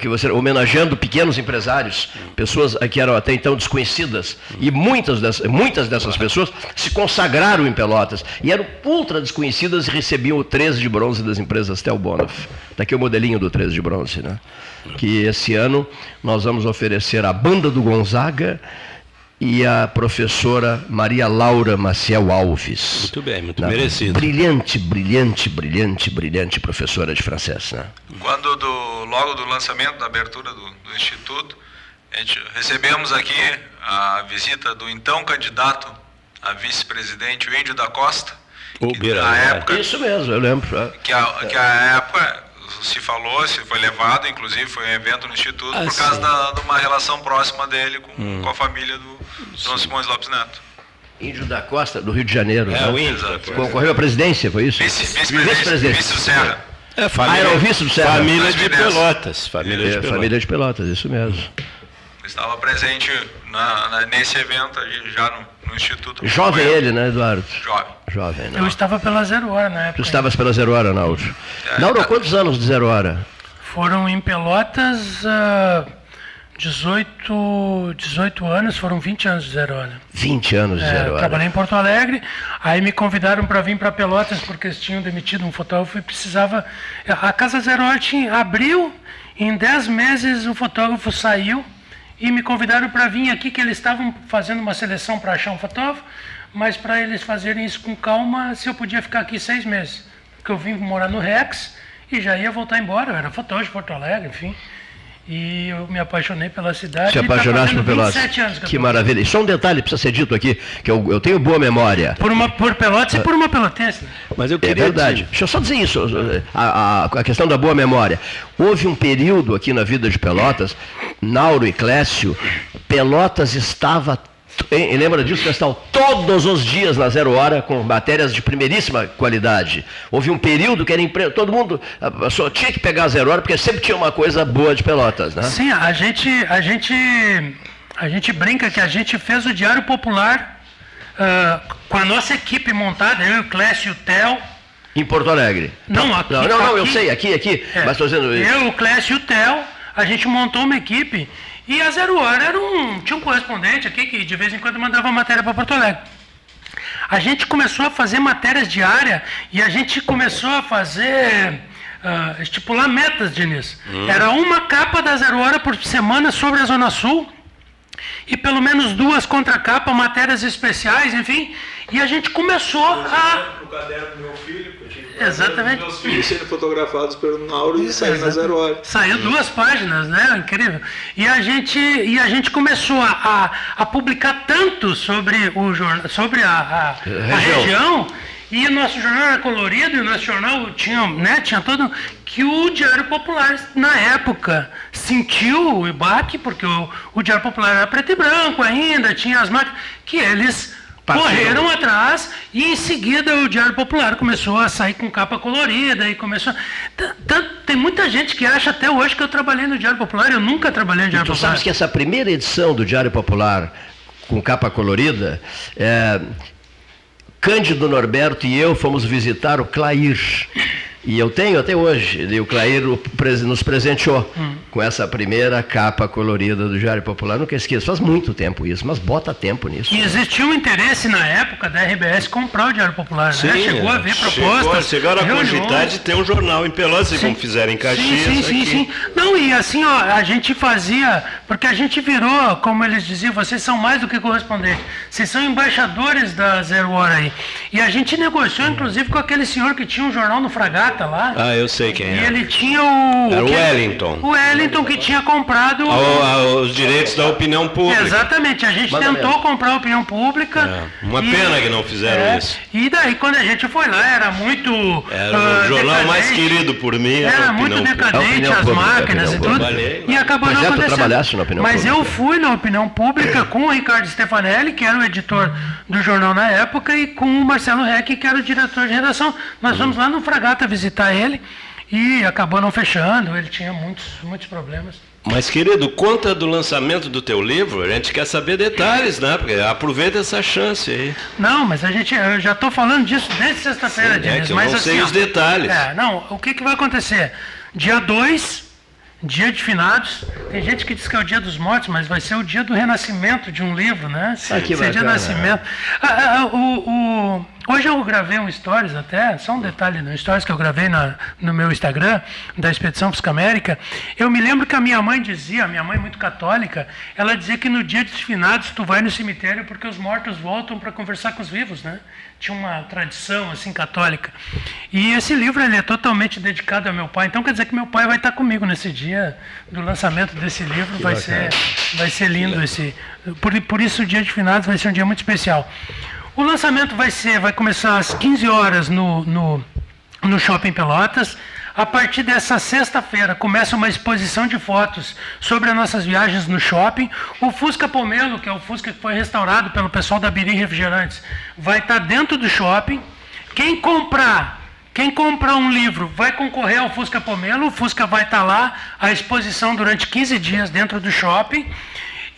que você, homenageando pequenos empresários, pessoas que eram até então desconhecidas. E muitas dessas, muitas dessas pessoas se consagraram em Pelotas. E eram ultra desconhecidas e recebiam o 13 de bronze das empresas Telbonoff. Está aqui o modelinho do 13 de bronze. Né? Que esse ano nós vamos oferecer a banda do Gonzaga e a professora Maria Laura Maciel Alves. Muito bem, muito merecido. Brilhante, brilhante, brilhante, brilhante professora de francês. Né? Quando do, logo do lançamento, da abertura do, do Instituto, a gente recebemos aqui a visita do então candidato a vice-presidente, o Índio da Costa. O que, na época, Isso mesmo, eu lembro. Que a, que a época se falou, se foi levado, inclusive foi um evento no Instituto, ah, por causa da, de uma relação próxima dele com, hum. com a família do Dom Simões Lopes Neto. Índio da Costa, do Rio de Janeiro. É, o Índio. Concorreu à presidência, foi isso? Vice-presidente. Vice vice do Serra. É, família, ah, era o vice do Serra. Família de Pelotas. Família, é, de Pelotas. família de Pelotas, isso mesmo. Estava presente na, na, nesse evento já no, no Instituto. Jovem ele, né, Eduardo? Jovem. Jovem, né? Eu estava pela Zero Hora na época. Tu estavas pela Zero Hora, Nauro. É, Nauro, tá... quantos anos de Zero Hora? Foram em Pelotas uh, 18, 18 anos, foram 20 anos de Zero Hora. 20 anos de é, Zero Hora. Trabalhei em Porto Alegre, aí me convidaram para vir para Pelotas porque eles tinham demitido um fotógrafo e precisava... A Casa Zero Hora tinha, abriu, em 10 meses o fotógrafo saiu e me convidaram para vir aqui, que eles estavam fazendo uma seleção para achar um fotógrafo, mas para eles fazerem isso com calma, se eu podia ficar aqui seis meses. Porque eu vim morar no Rex e já ia voltar embora, eu era fotógrafo de Porto Alegre, enfim. E eu me apaixonei pela cidade. Se apaixonaste tá por Pelotas? Que, que maravilha. E só um detalhe precisa ser dito aqui, que eu, eu tenho boa memória. Por, uma, por Pelotas e por uma pelotense. Mas eu é queria é verdade. Dizer... Deixa eu só dizer isso, a, a, a, questão da boa memória. Houve um período aqui na vida de Pelotas, Nauro e Clécio, Pelotas estava lembra disso, Cristal? Todos os dias na Zero Hora com matérias de primeiríssima qualidade. Houve um período que era empre... todo mundo só tinha que pegar a Zero Hora porque sempre tinha uma coisa boa de Pelotas, né? Sim, a gente, a gente, a gente brinca que a gente fez o Diário Popular uh, com a nossa equipe montada, eu, o Clécio e o Theo. Em Porto Alegre. Não, aqui. Não, não, não aqui, eu sei, aqui, aqui. É, mas estou dizendo isso. Eu, o Clécio e o Theo, a gente montou uma equipe e a Zero Hora era um, tinha um correspondente aqui que de vez em quando mandava matéria para Porto Alegre. A gente começou a fazer matérias diárias e a gente começou a fazer. Uh, estipular metas, Diniz. Hum. Era uma capa da Zero Hora por semana sobre a Zona Sul e pelo menos duas contracapas, matérias especiais, enfim. E a gente começou a. O caderno do meu filho, Exatamente. Meus filhos sendo fotografados pelo Nauro e saiu na zero hora. Saiu duas páginas, né? Incrível. E a gente, e a gente começou a, a, a publicar tanto sobre, o jornal, sobre a, a, a região. E o nosso jornal era colorido, e o nosso jornal tinha, né, tinha todo. Que o Diário Popular, na época, sentiu o baque, porque o, o Diário Popular era preto e branco ainda, tinha as máquinas, que eles Correram atrás e em seguida o Diário Popular começou a sair com capa colorida e começou. Tem muita gente que acha até hoje que eu trabalhei no Diário Popular, eu nunca trabalhei no Diário e tu Popular. sabes que essa primeira edição do Diário Popular com capa colorida, é, Cândido Norberto e eu fomos visitar o Clair. E eu tenho até hoje, e o Clair nos presenteou hum. com essa primeira capa colorida do Diário Popular. Nunca esqueço, faz muito tempo isso, mas bota tempo nisso. E existiu um interesse na época da RBS comprar o Diário Popular, né? Sim, né? Chegou a haver propostas. Chegou, chegaram a cogitar de ter um jornal em Pelotas, como fizeram em Caxias. Sim, sim, sim, sim. Não, e assim, ó, a gente fazia, porque a gente virou, como eles diziam, vocês são mais do que correspondentes, vocês são embaixadores da Zero Hora aí. E a gente negociou, inclusive, com aquele senhor que tinha um jornal no Fragata lá. Ah, eu sei quem é. E ele tinha o. Era o Wellington. O Wellington que tinha comprado. O, os direitos da opinião pública. Exatamente. A gente Manda tentou mesmo. comprar a opinião pública. É, uma e, pena que não fizeram é, isso. E daí, quando a gente foi lá, era muito. Era o uh, jornal decadente. mais querido por mim. Era, era muito decadente, as pública, máquinas e tudo. E acabou Mas não acontecendo. Mas pública. eu fui na opinião pública com o Ricardo Stefanelli, que era o editor do jornal na época, e com o Marcelo Reck, que era o diretor de redação. Nós fomos lá no Fragata visitar ele ele e acabou não fechando, ele tinha muitos, muitos problemas. Mas, querido, conta do lançamento do teu livro, a gente quer saber detalhes, né? Porque aproveita essa chance aí. Não, mas a gente, eu já estou falando disso desde sexta-feira, Diniz. É que eu mas, não assim, sei os detalhes. É, não, o que, que vai acontecer? Dia 2, Dia de finados, tem gente que diz que é o dia dos mortos, mas vai ser o dia do renascimento de um livro, né? Ah, que bacana, dia do nascimento. Ah, ah, ah, o, o, hoje eu gravei um stories até, só um detalhe no stories que eu gravei na, no meu Instagram, da Expedição Psicamérica. Eu me lembro que a minha mãe dizia, a minha mãe muito católica, ela dizia que no dia dos finados tu vai no cemitério porque os mortos voltam para conversar com os vivos, né? tinha uma tradição assim católica. E esse livro ele é totalmente dedicado ao meu pai. Então quer dizer que meu pai vai estar comigo nesse dia do lançamento desse livro. vai ser, vai ser lindo esse. Por, por isso o dia de finados vai ser um dia muito especial. O lançamento vai ser, vai começar às 15 horas no, no, no Shopping Pelotas. A partir dessa sexta-feira começa uma exposição de fotos sobre as nossas viagens no shopping. O Fusca Pomelo, que é o Fusca que foi restaurado pelo pessoal da Biri Refrigerantes, vai estar dentro do shopping. Quem comprar quem comprar um livro vai concorrer ao Fusca Pomelo, o Fusca vai estar lá, a exposição durante 15 dias dentro do shopping.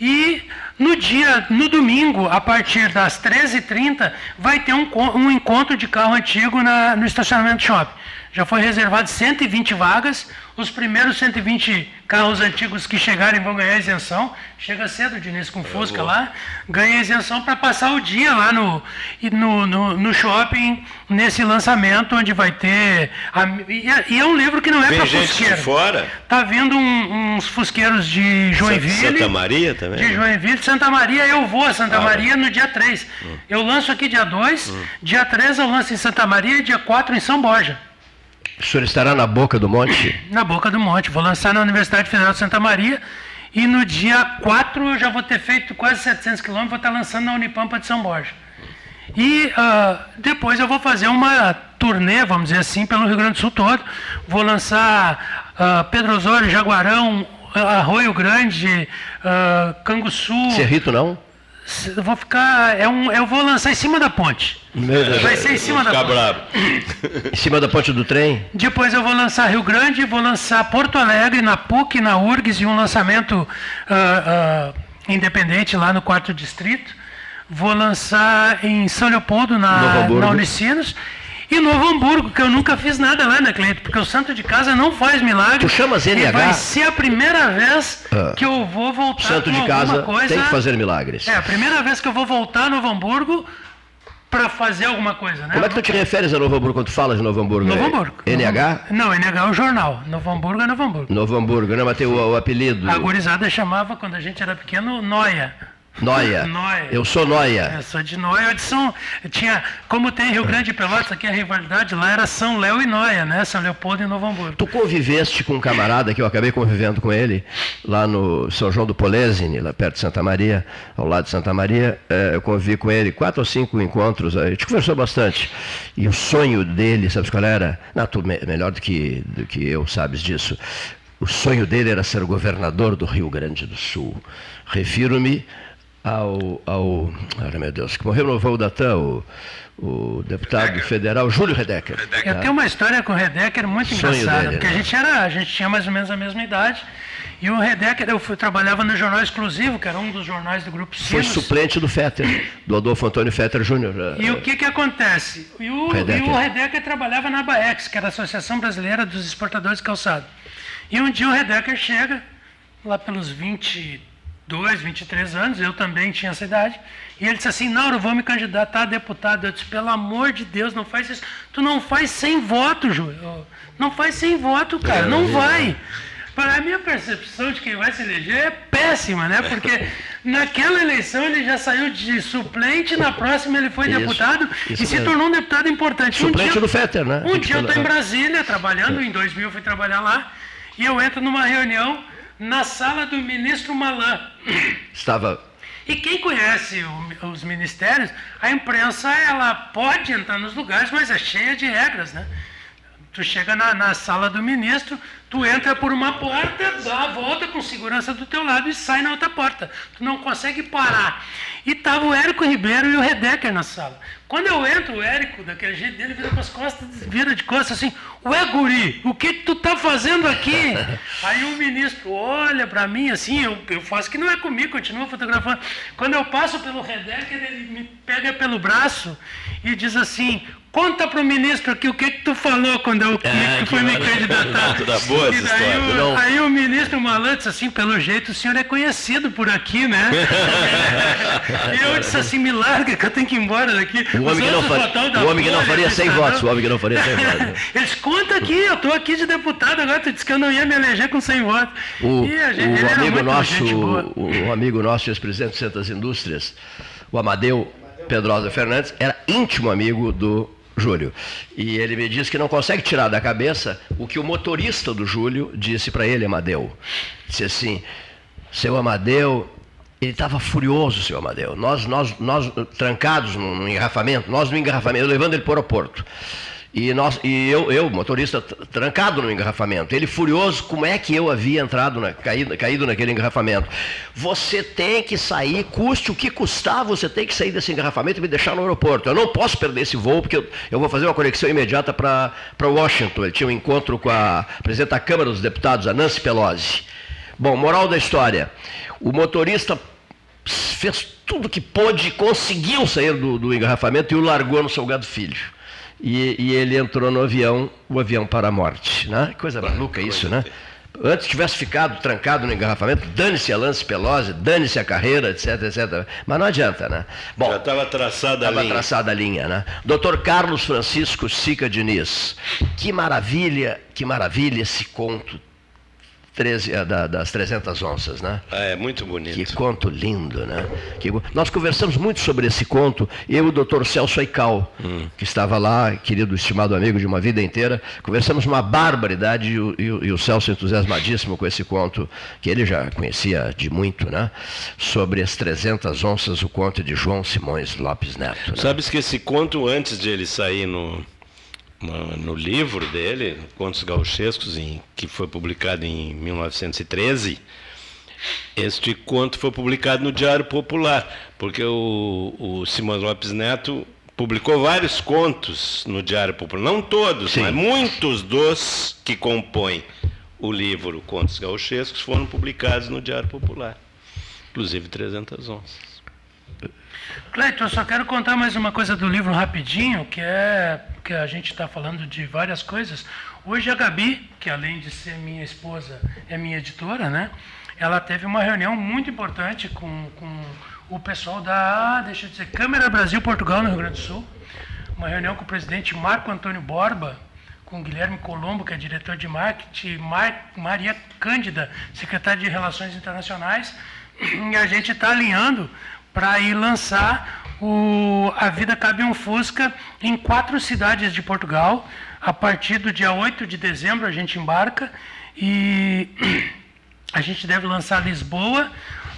E no dia, no domingo, a partir das 13h30, vai ter um, um encontro de carro antigo na, no estacionamento shopping. Já foi reservado 120 vagas. Os primeiros 120 carros antigos que chegarem vão ganhar isenção. Chega cedo, Diniz, com Fusca lá. Ganha isenção para passar o dia lá no, no, no, no, shopping, nesse lançamento, onde vai ter. A, e, é, e, é um livro que não é para fusqueiro. de fora? Tá vindo um, uns fusqueiros de Joinville. Santa Maria também? De Joinville. Santa Maria, eu vou a Santa ah, Maria no dia 3. Hum. Eu lanço aqui dia 2, hum. dia 3 eu lanço em Santa Maria e dia 4 em São Borja. O senhor estará na boca do monte? Na boca do monte. Vou lançar na Universidade Federal de Santa Maria. E no dia 4 eu já vou ter feito quase 700 quilômetros, vou estar lançando na Unipampa de São Borja. E uh, depois eu vou fazer uma turnê, vamos dizer assim, pelo Rio Grande do Sul todo. Vou lançar uh, Pedro Osório, Jaguarão, Arroio Grande, uh, Canguçu. Cerrito não? Eu vou ficar. É um, eu vou lançar em cima da ponte. Vai ser em cima da ponte. Bravo. em cima da ponte do trem? Depois eu vou lançar Rio Grande, vou lançar Porto Alegre, na PUC, na URGS, e um lançamento uh, uh, independente lá no quarto distrito. Vou lançar em São Leopoldo, na, na Unicinos. E Novo Hamburgo, que eu nunca fiz nada lá, né, cliente? Porque o santo de casa não faz milagre. Tu chamas NH? E vai ser a primeira vez ah. que eu vou voltar santo de casa coisa... tem que fazer milagres. É, a primeira vez que eu vou voltar a Novo Hamburgo para fazer alguma coisa, né? Como é que tu te referes a Novo Hamburgo quando tu falas de Novo Hamburgo? Novo Hamburgo. NH? Não, NH é o jornal. Novo Hamburgo é Novo Hamburgo. Novo Hamburgo, não, mas tem o, o apelido. A gurizada chamava, quando a gente era pequeno, Noia. Noia. Noia. Eu sou Noia. Eu sou de Noia. São, tinha, como tem Rio Grande e Pelotas, aqui a rivalidade lá era São Léo e Noia, né? São Leopoldo e Novo Hamburgo. Tu conviveste com um camarada que eu acabei convivendo com ele, lá no São João do Polesine, lá perto de Santa Maria, ao lado de Santa Maria. É, eu convivi com ele quatro ou cinco encontros, a gente conversou bastante. E o sonho dele, sabes qual era? Não, tu melhor do que, do que eu sabes disso. O sonho dele era ser governador do Rio Grande do Sul. Refiro-me ao, ao ai, meu Deus, que morreu no voo da TAM, o, o deputado Redecker. federal Júlio Redecker. Redecker. Eu tenho uma história com o Redecker muito Sonho engraçada, dele, porque né? a gente era, a gente tinha mais ou menos a mesma idade. E o Redecker, eu fui, trabalhava no Jornal Exclusivo, que era um dos jornais do Grupo Sinos. Foi suplente do Fetter, do Adolfo Antônio Fetter Júnior. E o que que acontece? E o Redecker. E o Redecker trabalhava na BAEX, que era a Associação Brasileira dos Exportadores de Calçado. E um dia o Redecker chega, lá pelos 20, 22, 23 anos, eu também tinha essa idade. E ele disse assim: Não, eu vou me candidatar a deputado. Eu disse: Pelo amor de Deus, não faz isso. Tu não faz sem voto, Júlio. Não faz sem voto, cara. Não vai. Para a minha percepção de quem vai se eleger é péssima, né? Porque naquela eleição ele já saiu de suplente, na próxima ele foi isso, deputado isso e se tornou um deputado importante. Suplente um dia, do Fetter, né? Um dia eu estou em Brasília trabalhando, em 2000 eu fui trabalhar lá, e eu entro numa reunião na sala do ministro Malan. Estava. E quem conhece o, os ministérios, a imprensa ela pode entrar nos lugares, mas é cheia de regras, né? Tu chega na, na, sala do ministro, tu entra por uma porta, dá a volta com segurança do teu lado e sai na outra porta. Tu não consegue parar. E estava o Érico Ribeiro e o Redecker na sala. Quando eu entro, o Érico, daquele jeito dele, vira para as costas, vira de costas assim, ué, guri, o que tu tá fazendo aqui? Aí o ministro olha para mim assim, eu, eu faço que não é comigo, continua fotografando. Quando eu passo pelo Redecker, ele me pega pelo braço e diz assim, Conta para o ministro aqui o que, que tu falou quando eu é, que foi me candidatar. boa e daí o, aí o ministro Malan disse assim, pelo jeito o senhor é conhecido por aqui, né? e eu disse assim, me larga que eu tenho que ir embora daqui. O homem que não, faria, o homem que não faria 100 votos, o homem que não faria 100 votos. Eles conta aqui, eu estou aqui de deputado, agora tu disse que eu não ia me eleger com 100 votos. O, gente, o amigo nosso, o amigo nosso, ex-presidente do Centro das Indústrias, o Amadeu Pedrosa Fernandes, era íntimo amigo do Júlio. E ele me disse que não consegue tirar da cabeça o que o motorista do Júlio disse para ele, Amadeu. Disse assim: seu Amadeu, ele estava furioso, seu Amadeu. Nós, nós, nós trancados no, engarrafamento, nós no engarrafamento, levando ele para o aeroporto. E, nós, e eu, eu, motorista, trancado no engarrafamento. Ele furioso, como é que eu havia entrado, na, caído, caído naquele engarrafamento. Você tem que sair, custe o que custar, você tem que sair desse engarrafamento e me deixar no aeroporto. Eu não posso perder esse voo, porque eu, eu vou fazer uma conexão imediata para Washington. Ele tinha um encontro com a presidente da Câmara dos Deputados, a Nancy Pelosi. Bom, moral da história. O motorista fez tudo que pôde, conseguiu sair do, do engarrafamento e o largou no Salgado Filho e, e, ele entrou no avião, o avião para a morte. Né? Coisa maluca isso, né? Antes tivesse ficado trancado no engarrafamento, dane-se a lance Pelosi, dane-se a carreira, etc, etc. Mas não adianta, né? Bom, Já estava traçada a linha. Estava traçada a linha, né? Doutor Carlos Francisco Sica Diniz. Que maravilha, que maravilha esse conto 13, eh, da, das 300 onças, né? Ah, é muito bonito. Que conto lindo, né? Que, nós conversamos muito sobre esse conto, eu e o doutor Celso Aical, hum. que estava lá, querido, estimado amigo de uma vida inteira, conversamos uma barbaridade e o, e, o, e o Celso entusiasmadíssimo com esse conto, que ele já conhecia de muito, né? Sobre as 300 onças, o conto de João Simões Lopes Neto. Né? Sabes que esse conto, antes de ele sair no no livro dele, Contos Gauchescos, em, que foi publicado em 1913, este conto foi publicado no Diário Popular, porque o, o Simão Lopes Neto publicou vários contos no Diário Popular, não todos, Sim. mas muitos dos que compõem o livro Contos Gauchescos foram publicados no Diário Popular, inclusive 300 onças. Cleiton, eu só quero contar mais uma coisa do livro rapidinho, que é que a gente está falando de várias coisas. Hoje a Gabi, que além de ser minha esposa, é minha editora, né? Ela teve uma reunião muito importante com, com o pessoal da, deixa eu dizer, Câmara Brasil Portugal no Rio Grande do Sul. Uma reunião com o presidente Marco Antônio Borba, com Guilherme Colombo, que é diretor de marketing, Mar, Maria Cândida, secretária de Relações Internacionais, e a gente está alinhando para ir lançar o A Vida Cabe um Fusca em quatro cidades de Portugal. A partir do dia 8 de dezembro a gente embarca e a gente deve lançar Lisboa,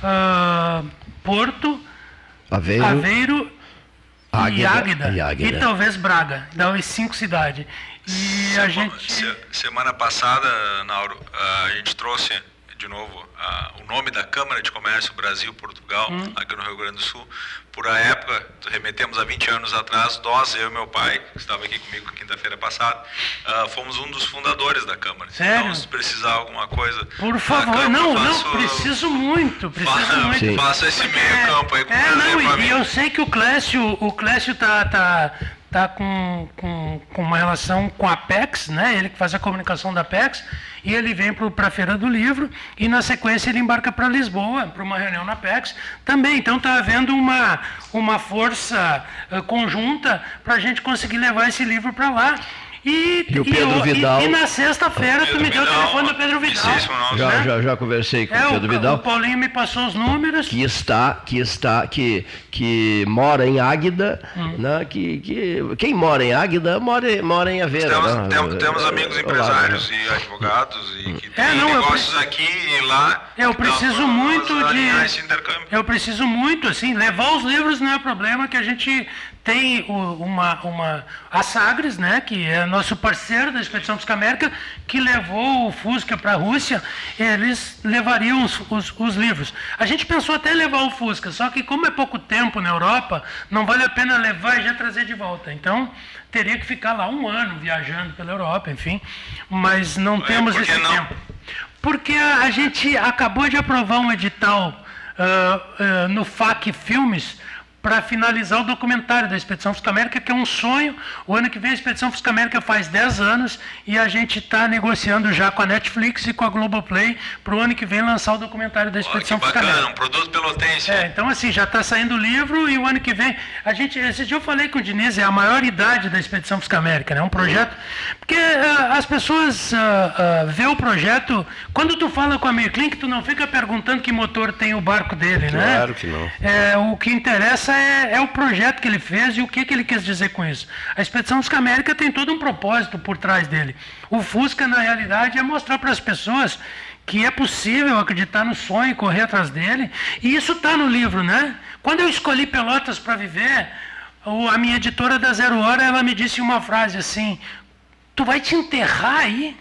uh, Porto, Aveiro, Aveiro Águeda, e, Águeda, e, Águeda. e talvez Braga. Dá as cinco cidades. E a gente. Semana passada, Nauro, a gente trouxe de novo o nome da Câmara de Comércio Brasil-Portugal, hum. aqui no Rio Grande do Sul. Por a época, remetemos a 20 anos atrás, nós, eu e meu pai, que estava aqui comigo quinta-feira passada, uh, fomos um dos fundadores da Câmara. Sério? Então, se precisar alguma coisa. Por favor, Câmara, não, faço, não, preciso muito, preciso muito. Faça esse meio é, campo aí com é, não, e eu sei que o Clécio, o Clécio tá, tá, tá com, com, com uma relação com a Apex, né? Ele que faz a comunicação da Apex e ele vem para a Feira do Livro e na sequência ele embarca para Lisboa, para uma reunião na PEX também. Então está havendo uma, uma força uh, conjunta para a gente conseguir levar esse livro para lá. E, e o Pedro e, Vidal. E, e na sexta-feira tu me deu o telefone do Pedro Vidal. Já, né? já, já conversei com é, o Pedro o, Vidal. O Paulinho me passou os números. Que está, que está, que, que mora em Águida, hum. né? Que, que, quem mora em Águida mora, mora em Aveira. Temos, né? temos, temos amigos empresários e advogados e que é, não, negócios eu, aqui e lá. Eu preciso muito de. Eu preciso muito, assim, levar os livros não é problema que a gente tem uma, uma a Sagres, né, que é nosso parceiro da Expedição Fusca América, que levou o Fusca para a Rússia, eles levariam os, os, os, livros. A gente pensou até levar o Fusca, só que como é pouco tempo na Europa, não vale a pena levar e já trazer de volta. Então, teria que ficar lá um ano viajando pela Europa, enfim, mas não é, temos esse não? tempo. Porque a, a, gente acabou de aprovar um edital uh, uh, no FAC Filmes, para finalizar o documentário da Expedição Fusca América, que é um sonho. O ano que vem a Expedição Fusca América faz 10 anos e a gente está negociando já com a Netflix e com a Globoplay para o ano que vem lançar o documentário da Expedição oh, Fusca América. um produto pelotense. É, então assim, já está saindo o livro e o ano que vem... A gente, esse dia eu falei com o Diniz, é a maior idade da Expedição Fusca América, né? Um projeto... Porque uh, as pessoas uh, uh, vê o projeto... Quando tu fala com a Mirklink, tu não fica perguntando que motor tem o barco dele, claro né? Claro que não. É, o que interessa essa é, é, o projeto que ele fez e o que, que ele quis dizer com isso. A Expedição Fusca América tem todo um propósito por trás dele. O Fusca, na realidade, é mostrar para as pessoas que é possível acreditar no sonho correr atrás dele. E isso está no livro, né? Quando eu escolhi Pelotas para viver, a minha editora da Zero Hora, ela me disse uma frase assim, tu vai te enterrar aí?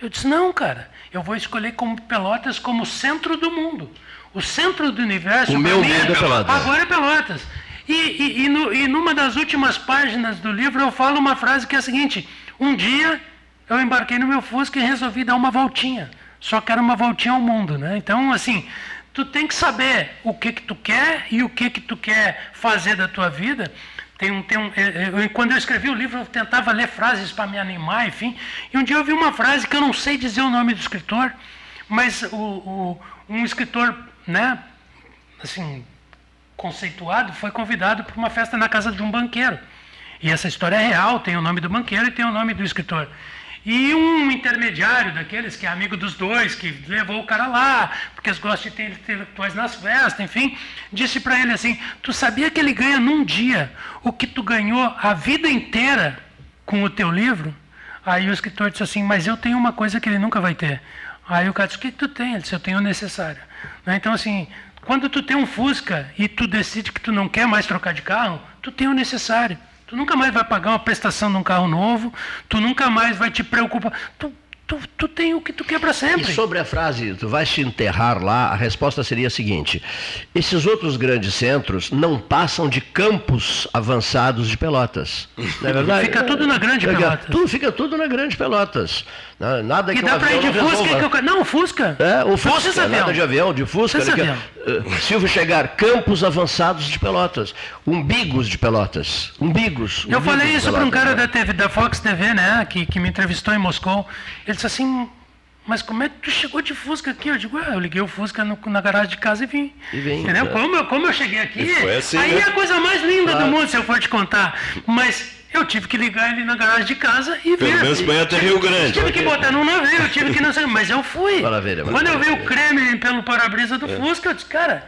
Eu disse, não, cara, eu vou escolher como Pelotas como centro do mundo. O centro do universo. O meu medo é Pelotas. Agora é Pelotas. E, e, e, no, e numa das últimas páginas do livro eu falo uma frase que é a seguinte: Um dia eu embarquei no meu Fusca e resolvi dar uma voltinha. Só que era uma voltinha ao mundo, né? Então, assim, tu tem que saber o que que tu quer e o que que tu quer fazer da tua vida. Tem um, tem um, eu, quando eu escrevi o livro, eu tentava ler frases para me animar, enfim. E um dia eu vi uma frase que eu não sei dizer o nome do escritor, mas o, o um escritor né, assim, conceituado, foi convidado para uma festa na casa de um banqueiro. E essa história é real, tem o nome do banqueiro e tem o nome do escritor. E um intermediário daqueles que é amigo dos dois, que levou o cara lá, porque eles gostam de ter intelectuais nas festas, enfim, disse para ele assim: Tu sabia que ele ganha num dia o que tu ganhou a vida inteira com o teu livro? Aí o escritor disse assim: Mas eu tenho uma coisa que ele nunca vai ter. Aí o cara disse: O que tu tem? Ele disse: Eu tenho o necessário. Né? Então, assim, quando tu tem um Fusca e tu decide que tu não quer mais trocar de carro, tu tem o necessário. Tu nunca mais vai pagar uma prestação de um carro novo, tu nunca mais vai te preocupar. Tu, tu, tu tem o que tu quer para sempre. E sobre a frase, tu vais te enterrar lá, a resposta seria a seguinte: esses outros grandes centros não passam de campos avançados de Pelotas. Não é verdade? Fica tudo na grande Pelotas. Tudo, fica tudo na grande Pelotas. Nada que e dá para ir de Fusca. Que eu... Não, Fusca. É, o Fusca, Fusca nada de avião, de Fusca. Né, uh, Silvio chegar, campos avançados de Pelotas, umbigos de Pelotas, umbigos. Eu falei isso para um cara né? da, TV, da Fox TV, né, que, que me entrevistou em Moscou. Ele disse assim, mas como é que tu chegou de Fusca aqui? Eu digo, ah, eu liguei o Fusca no, na garagem de casa e vim. E vim Entendeu? Como, eu, como eu cheguei aqui, assim, aí né? é a coisa mais linda do mundo, se eu for te contar. Mas eu tive que ligar ele na garagem de casa e Pelo ver. Pelo menos põe até Rio Grande. Tive que botar num navio, tive que não sei, mas eu fui. Maravilha, Quando eu vi o Kremlin pelo para-brisa do é. Fusca, eu disse, cara,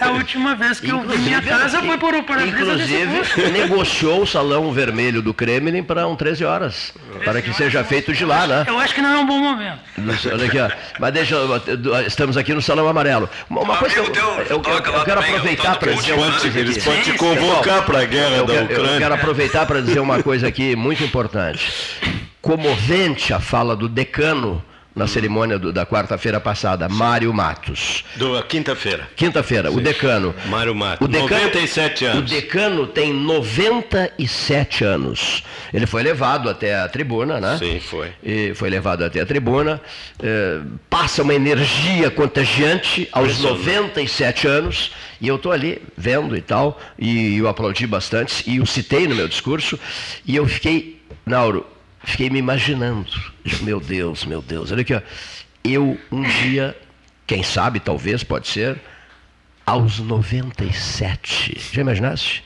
a última vez que eu vi minha casa foi por o para-brisa Inclusive, negociou o salão vermelho do Kremlin para um 13 horas. 13 para que seja feito de lá, né? Eu acho que não é um bom momento. Olha aqui, ó. Mas deixa, estamos aqui no salão amarelo. Uma, coisa que eu, eu, eu, eu quero aproveitar para dizer uma coisa. Eles podem te convocar para a guerra da Ucrânia. Eu quero aproveitar para dizer uma coisa aqui muito importante. Comovente a fala do decano na cerimônia do, da quarta-feira passada, Mário Matos. Do quinta-feira. Quinta-feira, o decano. Mário Matos. O decano, 97 anos. O decano tem 97 anos. Ele foi levado até a tribuna, né? Sim, foi. E foi levado até a tribuna. É, passa uma energia contagiante aos 97 anos. E eu estou ali vendo e tal. E eu aplaudi bastante. E o citei no meu discurso. E eu fiquei, Nauro, fiquei me imaginando. Meu Deus, meu Deus. Olha aqui, ó. Eu um dia, quem sabe, talvez, pode ser, aos 97. Já imaginaste?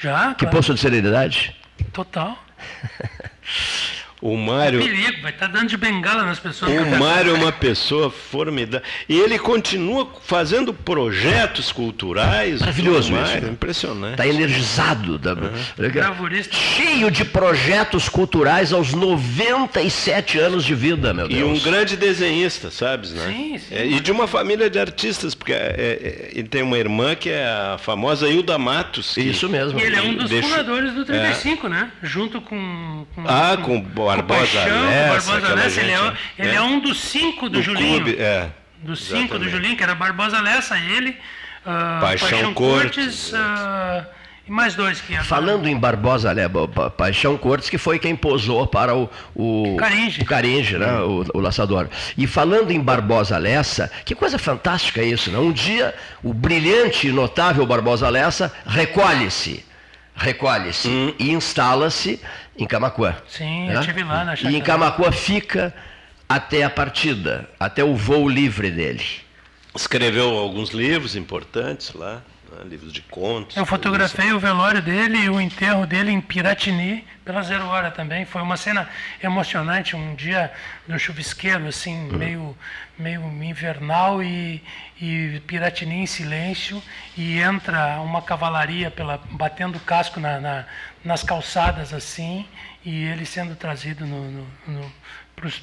Já. Que claro. poço de serenidade? Total. O Mário. É perigo, vai estar tá dando de bengala nas pessoas. O Mário é uma pessoa formidável. E ele continua fazendo projetos culturais. Maravilhoso Mário, isso. Impressionante. Está energizado. Da... Uhum. Cheio de projetos culturais aos 97 anos de vida, meu Deus. E um grande desenhista, sabes, né? Sim, sim. É, e de uma família de artistas, porque é, é, ele tem uma irmã que é a famosa Hilda Matos. Isso mesmo. E ele é um dos deixa... fundadores do 35, é. né? Junto com. com ah, com, com Barbosa Paixão, Lessa, Barbosa Lessa, ele, é, ele é, um dos cinco do, do Julinho. Clube, é, dos cinco do Julinho, que era Barbosa Lessa, ele, uh, Paixão, Paixão Cortes, Cortes uh, e mais dois que Falando em Barbosa Lessa, Paixão Cortes, que foi quem posou para o, o Caringe, o Caringe né, o, o laçador. E falando em Barbosa Lessa, que coisa fantástica isso, né? Um dia o brilhante e notável Barbosa Lessa recolhe-se recolhe-se hum. e instala-se em Camacuã. Sim, né? eu estive lá na chácara. E em Camacuã fica até a partida, até o voo livre dele. Escreveu alguns livros importantes lá, né? livros de contos. Eu fotografei o velório dele e o enterro dele em Piratini, pela Zero Hora também. Foi uma cena emocionante, um dia no chuvisqueiro, assim, hum. meio, meio invernal e, e Piratini em silêncio e entra uma cavalaria pela batendo o casco na, na, nas calçadas assim e ele sendo trazido no, no, no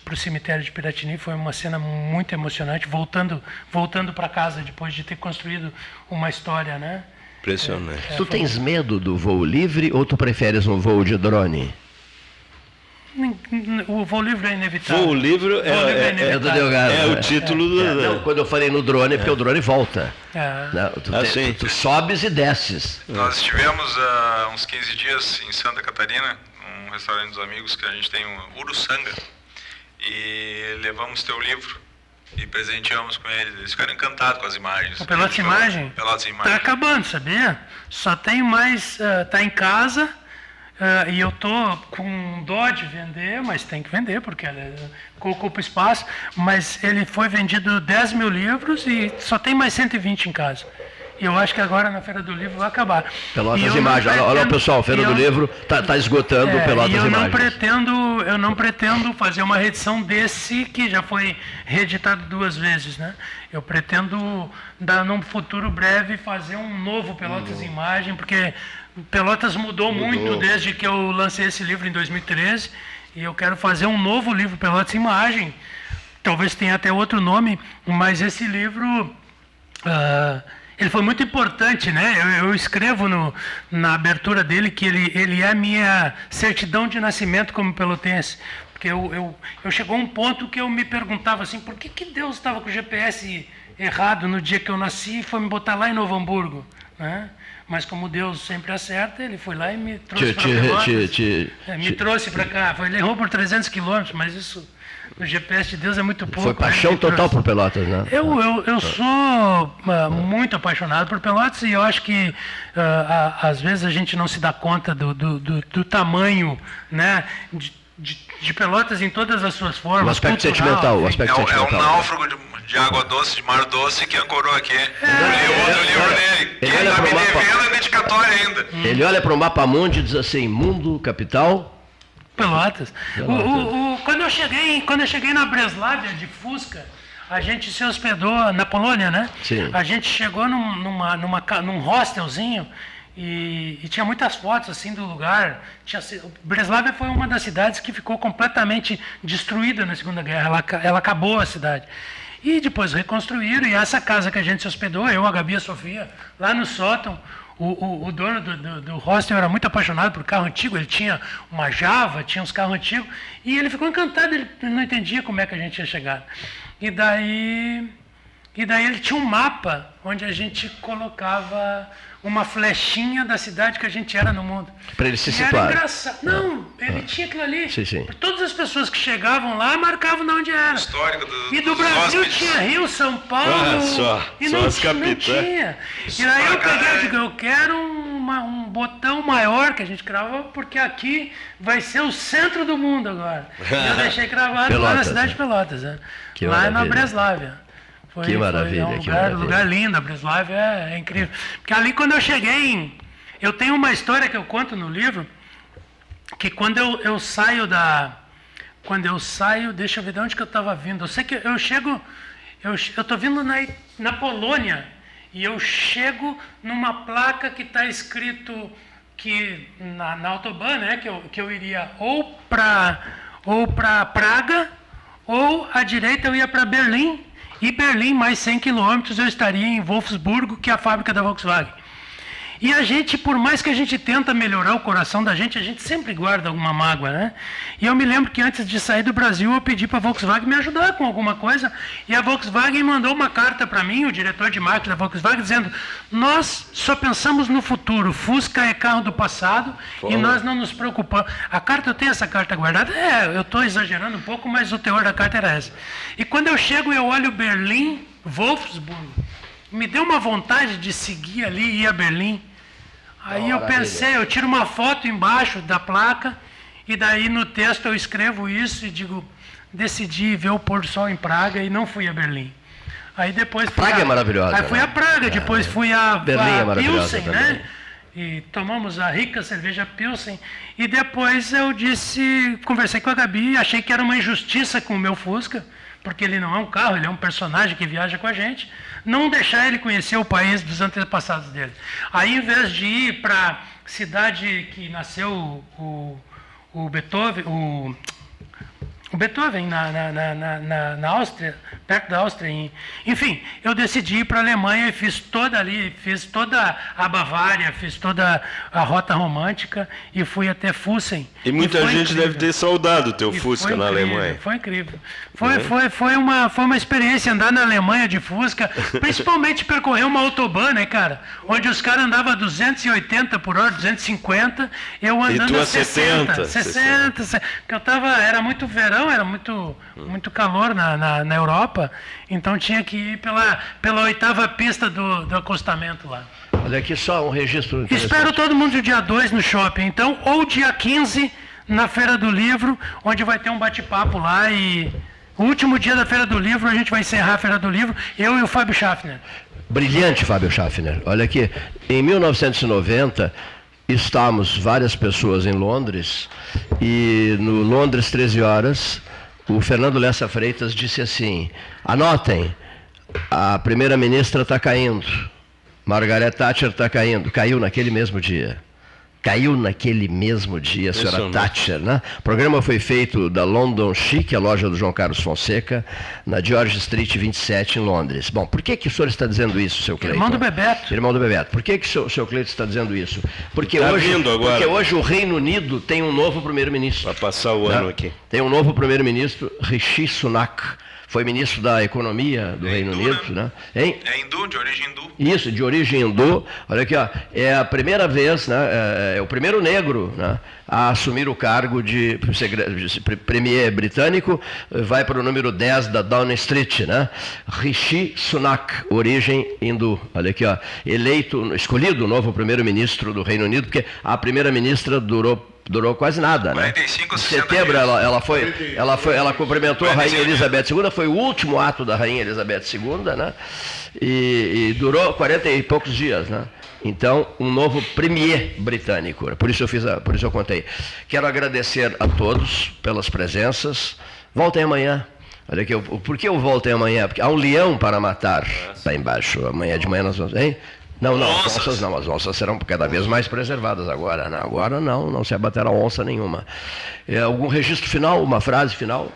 para o cemitério de Piratini foi uma cena muito emocionante voltando voltando para casa depois de ter construído uma história né impressionante é, é, tu tens medo do voo livre ou tu preferes um voo de drone o voo livre é inevitável. Voo livre é, voo livre é, é, é, do Delgado. É, o né? título do. Não, quando eu falei no drone, é porque o drone volta. É. Não, tu, ah, te, tu, tu, sobes e desces. Nós estivemos há uh, uns 15 dias em Santa Catarina, num restaurante dos amigos que a gente tem, um Uruçanga, e levamos teu livro e presenteamos com eles. Eles ficaram encantados com as imagens. O Pelotas Imagem? Pelotas Imagem. Está acabando, sabia? Só tem mais. Está uh, em casa Uh, e eu tô com dó de vender, mas tem que vender, porque ela ocupa espaço. Mas ele foi vendido 10 mil livros e só tem mais 120 em casa. E eu acho que agora na Feira do Livro vai acabar. Pelotas Imagens. Pretendo, olha, olha pessoal, a Feira do Livro está tá esgotando é, Pelotas eu Imagens. Não pretendo, eu não pretendo fazer uma reedição desse que já foi reeditado duas vezes. Né? Eu pretendo, dar, num futuro breve, fazer um novo Pelotas uhum. Imagem, porque Pelotas mudou, mudou muito desde que eu lancei esse livro em 2013. E eu quero fazer um novo livro Pelotas Imagem. Talvez tenha até outro nome, mas esse livro... Uh, ele foi muito importante, né? Eu, eu escrevo no, na abertura dele que ele, ele é a minha certidão de nascimento como pelotense. Porque eu, eu, eu chegou a um ponto que eu me perguntava assim, por que, que Deus estava com o GPS errado no dia que eu nasci e foi me botar lá em Novo Hamburgo? Né? Mas como Deus sempre acerta, ele foi lá e me trouxe para é, Me trouxe para cá. Ele errou por 300 quilômetros, mas isso o GPS de Deus é muito pouco. Foi paixão né? total por Pelotas, né? Eu, eu, eu sou uh, muito apaixonado por Pelotas e eu acho que uh, a, às vezes a gente não se dá conta do, do, do, do tamanho né, de, de, de, Pelotas em todas as suas formas. O aspecto cultural, sentimental. O aspecto é, sentimental. é um náufrago de, de, água doce, de mar doce, que ancorou aqui. É. Eu li outro livro dele. Quem está me devendo é dedicatório ainda. Ele olha para o mapa mundo e diz assim, mundo, capital Pelotas. O, o, o, quando, eu cheguei, quando eu cheguei na Breslávia de Fusca, a gente se hospedou na Polônia, né? Sim. A gente chegou num, numa, numa, num hostelzinho e, e, tinha muitas fotos assim do lugar. Tinha, Breslávia foi uma das cidades que ficou completamente destruída na Segunda Guerra. Ela, ela acabou a cidade. E depois reconstruíram, e essa casa que a gente se hospedou, eu, a Gabi e a Sofia, lá no sótão, o, o, o dono do, do, do, hostel era muito apaixonado por carro antigo, ele tinha uma Java, tinha uns carros antigos, e ele ficou encantado, ele não entendia como é que a gente ia chegar. E daí, e daí ele tinha um mapa onde a gente colocava uma flechinha da cidade que a gente era no mundo. Para ele se situar. Era engraçado. Não, ele ah. tinha aquilo ali. Sim, sim. Todas as pessoas que chegavam lá marcavam de onde era. Histórico do, e do Brasil hóspedes. tinha Rio, São Paulo. Ah, só, e só não, as não tinha. E daí eu peguei e digo, eu quero uma, um botão maior que a gente cravou, porque aqui vai ser o centro do mundo agora. E eu deixei cravado Pelotas, lá na cidade de né? Pelotas, né? lá na Breslávia. Foi, que maravilha, foi um lugar, que maravilha. lugar lindo, a Breslávia é, é, incrível. Porque ali quando eu cheguei, em, eu tenho uma história que eu conto no livro, que quando eu, eu saio da, quando eu saio, deixa eu ver de onde que eu estava vindo. Eu sei que eu chego, eu estou vindo na, na Polônia e eu chego numa placa que está escrito que na, na autobahn, né, que eu, que eu iria ou para ou para Praga ou à direita eu ia para Berlim e Berlim, mais 100 quilômetros, eu estaria em Wolfsburgo, que é a fábrica da Volkswagen. E a gente, por mais que a gente tenta melhorar o coração da gente, a gente sempre guarda alguma mágoa, né? E eu me lembro que antes de sair do Brasil, eu pedi para a Volkswagen me ajudar com alguma coisa, e a Volkswagen mandou uma carta para mim, o diretor de marketing da Volkswagen, dizendo: "Nós só pensamos no futuro. Fusca é carro do passado e nós não nos preocupamos". A carta eu tenho essa carta guardada. É, eu estou exagerando um pouco, mas o teor da carta era essa. E quando eu chego, eu olho Berlim, Wolfsburg, me deu uma vontade de seguir ali e ir a Berlim. Aí eu pensei, eu tiro uma foto embaixo da placa e daí no texto eu escrevo isso e digo, decidi ver o pôr do sol em Praga e não fui a Berlim. Aí depois Praga a, é maravilhosa. Aí fui né? a Praga, depois é. fui a, Berlim a é Pilsen, né? E tomamos a rica cerveja Pilsen. E depois eu disse, conversei com a Gabi, achei que era uma injustiça com o meu Fusca, porque ele não é um carro, ele é um personagem que viaja com a gente não deixar ele conhecer o país dos antepassados dele. Aí, em vez de ir para a cidade que nasceu o, o Beethoven, o, o Beethoven na, na, na, na, Áustria, perto da Áustria. Enfim, eu decidi ir para a Alemanha e fiz toda ali, fiz toda a Bavária, fiz toda a rota romântica e fui até Fussen. E muita e gente deve ter saudado o teu e Fusca na Alemanha. Foi incrível. Foi, é? foi, foi, uma, foi uma experiência andar na Alemanha de Fusca, principalmente percorrer uma autobahn, né, cara? Onde os caras andavam a 280 por hora, 250, eu andando a 60. 60, 60, 60. Porque eu tava, era muito verão, era muito, muito calor na, na, na Europa. Europa, então tinha que ir pela, pela oitava pista do, do acostamento lá. Olha aqui só um registro. Espero todo mundo dia 2 no shopping, então, ou dia 15 na Feira do Livro, onde vai ter um bate-papo lá e o último dia da Feira do Livro a gente vai encerrar a Feira do Livro, eu e o Fábio Schaffner. brilhante, Fábio Schaffner. Olha aqui, em 1990 estávamos várias pessoas em Londres e no Londres 13 horas o Fernando Lessa Freitas disse assim: anotem, a primeira-ministra está caindo, Margaret Thatcher está caindo, caiu naquele mesmo dia caiu naquele mesmo dia, a senhora Thatcher. Né? O programa foi feito da London Chic, a loja do João Carlos Fonseca, na George Street 27, em Londres. Bom, por que, que o senhor está dizendo isso, seu Cleiton? Irmão do Bebeto. Irmão do Bebeto. Por que, que o seu, seu Cleiton está dizendo isso? Porque, tá hoje, porque hoje o Reino Unido tem um novo primeiro-ministro. Vai passar o né? ano aqui. Tem um novo primeiro-ministro, Rishi Sunak foi ministro da Economia do é Reino hindu, Unido, né? né? Hein? É hindu, de origem hindu. Isso, de origem hindu. Olha aqui, ó, é a primeira vez, né, é, é o primeiro negro né, a assumir o cargo de, de premier britânico, vai para o número 10 da Downing Street, né? Rishi Sunak, origem hindu. Olha aqui, ó, eleito, escolhido o novo primeiro-ministro do Reino Unido, porque a primeira-ministra durou durou quase nada, 45, né? Em setembro ela, ela, foi, ela foi, ela cumprimentou a rainha Elizabeth II, foi o último ato da rainha Elizabeth II, né? E, e durou 40 e poucos dias, né? Então, um novo premier britânico. Por isso eu fiz, a, por isso eu contei. Quero agradecer a todos pelas presenças. Voltem amanhã. Olha aqui, por que eu voltem amanhã? Porque há um leão para matar. Está embaixo. Amanhã de manhã nós vamos. Hein? Não, não, as onças não, as onças serão cada vez mais preservadas agora. Né? Agora não, não se abaterá onça nenhuma. É, algum registro final, uma frase final?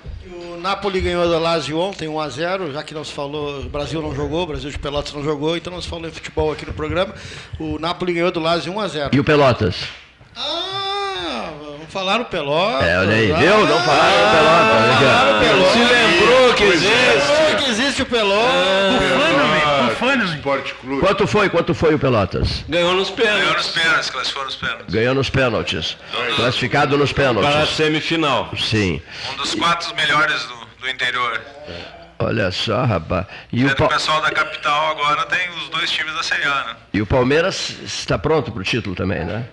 O Napoli ganhou da Lazio ontem, 1 a 0 já que não se falou, o Brasil não jogou, o Brasil de Pelotas não jogou, então não se falou em futebol aqui no programa. O Napoli ganhou do Lazio 1 a 0 E o Pelotas? Ah, vamos falar no Pelotas. É, olha aí, viu? Não falaram no Pelotas. Falaram Pelotas. Se lembrou que existe. que existe o Pelotas. Ah, Esporte Clube. Quanto foi? Quanto foi o Pelotas? Ganhou nos pênaltis. Ganhou nos pênaltis, classificou nos pênaltis. Ganhou nos pênaltis. Classificado nos pênaltis. Para a semifinal. Sim. Um dos quatro melhores do, do interior. Olha só, rapaz. E o, pa... o, pessoal da capital agora tem os dois times da Série A, né? E o Palmeiras está pronto para o título também, né?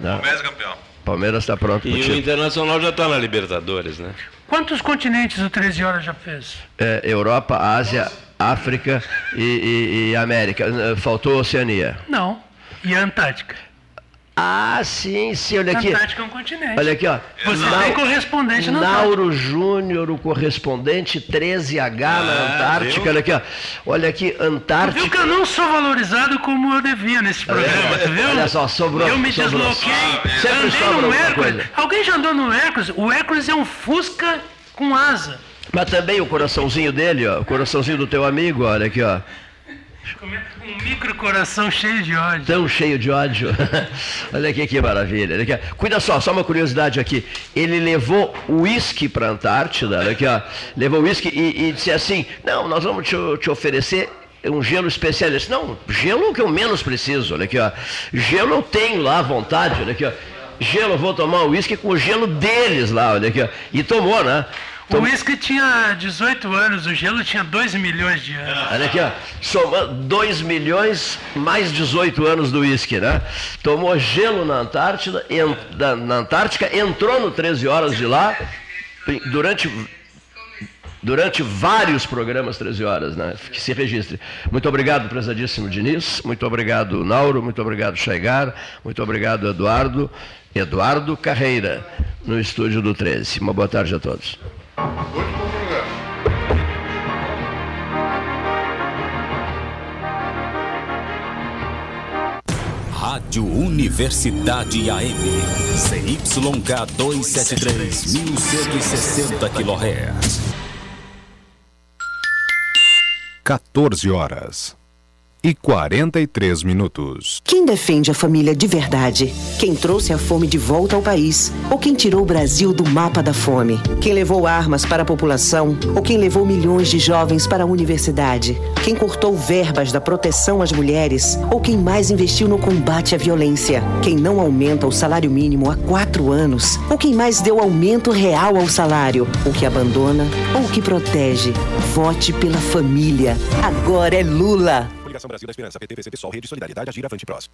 Palmeiras é campeão. Palmeiras está pronto para o título. E o Internacional já está na Libertadores, né? Quantos continentes o 13 Horas já fez? É, Europa, Ásia, África e, e, e América. Faltou Oceania. Não. E a Antártica? Ah, sim, sim, olha aqui. Antártica é um continente. Olha aqui, ó. Você Na... tem correspondente na Nauro Júnior, o correspondente 13H ah, na Antártica. Viu? Olha aqui, ó. Olha aqui, Antártica. viu que eu não sou valorizado como eu devia nesse programa, é, viu? Olha só, sobrou. Eu me sobrou. desloquei, ah, andei no Hércules. Alguém já andou no Hércules? O Hércules é um Fusca com asa. Mas também o coraçãozinho dele, ó, o coraçãozinho do teu amigo, olha aqui, ó. Um micro coração cheio de ódio. Tão cheio de ódio. olha aqui que maravilha. Olha aqui. Cuida só, só uma curiosidade aqui. Ele levou uísque para a Antártida, olha aqui, ó. Levou uísque e, e disse assim: Não, nós vamos te, te oferecer um gelo especial. Ele disse, não, gelo é o que eu menos preciso. Olha aqui, ó. Gelo eu tenho lá à vontade, olha aqui, ó. Gelo, eu vou tomar uísque com o gelo deles lá, olha aqui, ó. E tomou, né? O uísque tinha 18 anos, o gelo tinha 2 milhões de anos. Olha aqui, ó. Somando 2 milhões mais 18 anos do uísque, né? Tomou gelo na Antártida, ent, na, Antártica, entrou no 13 horas de lá, durante durante vários programas 13 horas, né? Que se registre. Muito obrigado, prezadíssimo Diniz, muito obrigado, Nauro, muito obrigado, Chaigar, muito obrigado, Eduardo, Eduardo Carreira, no estúdio do 13. Uma boa tarde a todos. Rádio Universidade AM. CYK 273, 1160 kHz. 14 horas e 43 minutos. Quem defende a família de verdade? Quem trouxe a fome de volta ao país? Ou quem tirou o Brasil do mapa da fome? Quem levou armas para a população? Ou quem levou milhões de jovens para a universidade? Quem cortou verbas da proteção às mulheres? Ou quem mais investiu no combate à violência? Quem não aumenta o salário mínimo há quatro anos? Ou quem mais deu aumento real ao salário? O que abandona ou que protege? Vote pela família. Agora é Lula. Coligação Brasil da Esperança, PT, PCP, Sol, Rede Solidariedade, Agir, Avante Prós.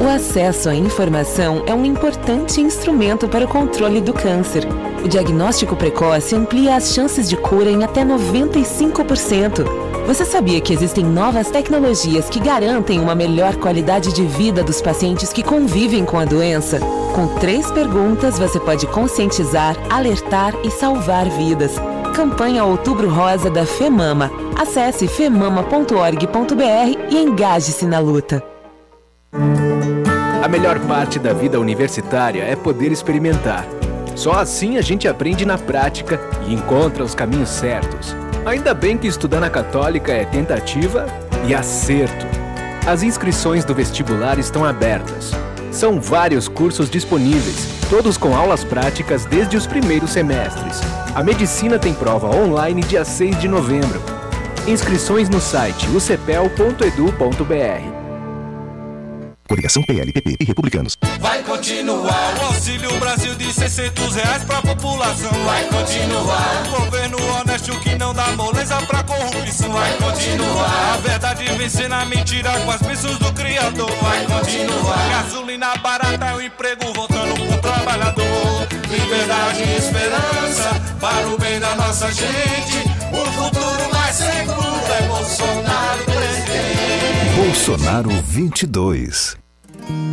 O acesso à informação é um importante instrumento para o controle do câncer. O diagnóstico precoce amplia as chances de cura em até 95%. Você sabia que existem novas tecnologias que garantem uma melhor qualidade de vida dos pacientes que convivem com a doença? Com três perguntas, você pode conscientizar, alertar e salvar vidas. Campanha Outubro Rosa da FEMAMA. Acesse femama.org.br e engaje-se na luta. A melhor parte da vida universitária é poder experimentar. Só assim a gente aprende na prática e encontra os caminhos certos. Ainda bem que estudar na Católica é tentativa e acerto. As inscrições do vestibular estão abertas. São vários cursos disponíveis, todos com aulas práticas desde os primeiros semestres. A medicina tem prova online dia 6 de novembro. Inscrições no site ucepel.edu.br. Coligação PLPP e Republicanos. Vai continuar o Auxílio Brasil de 600 reais pra população. Vai continuar o governo honesto que não dá moleza pra corrupção. Vai continuar a verdade vencer na mentira com as bênçãos do Criador. Vai continuar gasolina barata é o emprego voltando pro trabalhador. Liberdade e esperança para o bem da nossa gente. O futuro mais seguro é Bolsonaro presidente. Bolsonaro 22.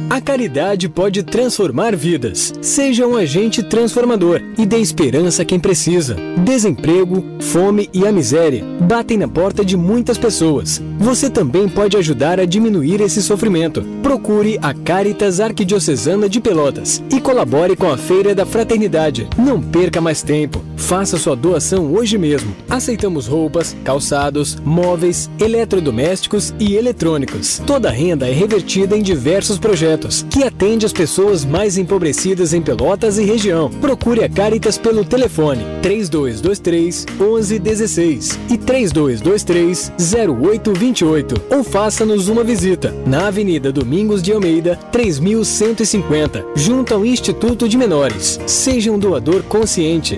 A caridade pode transformar vidas. Seja um agente transformador e dê esperança a quem precisa. Desemprego, fome e a miséria batem na porta de muitas pessoas. Você também pode ajudar a diminuir esse sofrimento. Procure a Caritas Arquidiocesana de Pelotas e colabore com a Feira da Fraternidade. Não perca mais tempo. Faça sua doação hoje mesmo. Aceitamos roupas, calçados, móveis, eletrodomésticos e eletrônicos. Toda renda é revertida em diversos projetos que atende as pessoas mais empobrecidas em Pelotas e região. Procure a Caritas pelo telefone 3223 1116 e 3223 0828 ou faça-nos uma visita na Avenida Domingos de Almeida 3150, junto ao Instituto de Menores. Seja um doador consciente.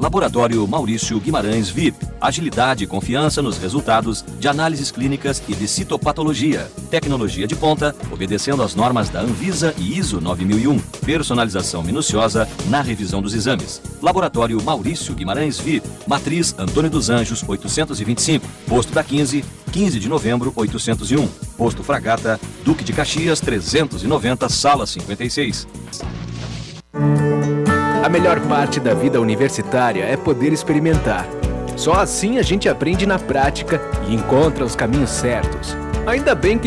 Laboratório Maurício Guimarães VIP. Agilidade e confiança nos resultados de análises clínicas e de citopatologia. Tecnologia de ponta, obedecendo às normas da Anvisa e ISO 9001. Personalização minuciosa na revisão dos exames. Laboratório Maurício Guimarães VIP. Matriz Antônio dos Anjos 825. Posto da 15, 15 de novembro 801. Posto Fragata, Duque de Caxias 390, sala 56. A melhor parte da vida universitária é poder experimentar. Só assim a gente aprende na prática e encontra os caminhos certos. Ainda bem que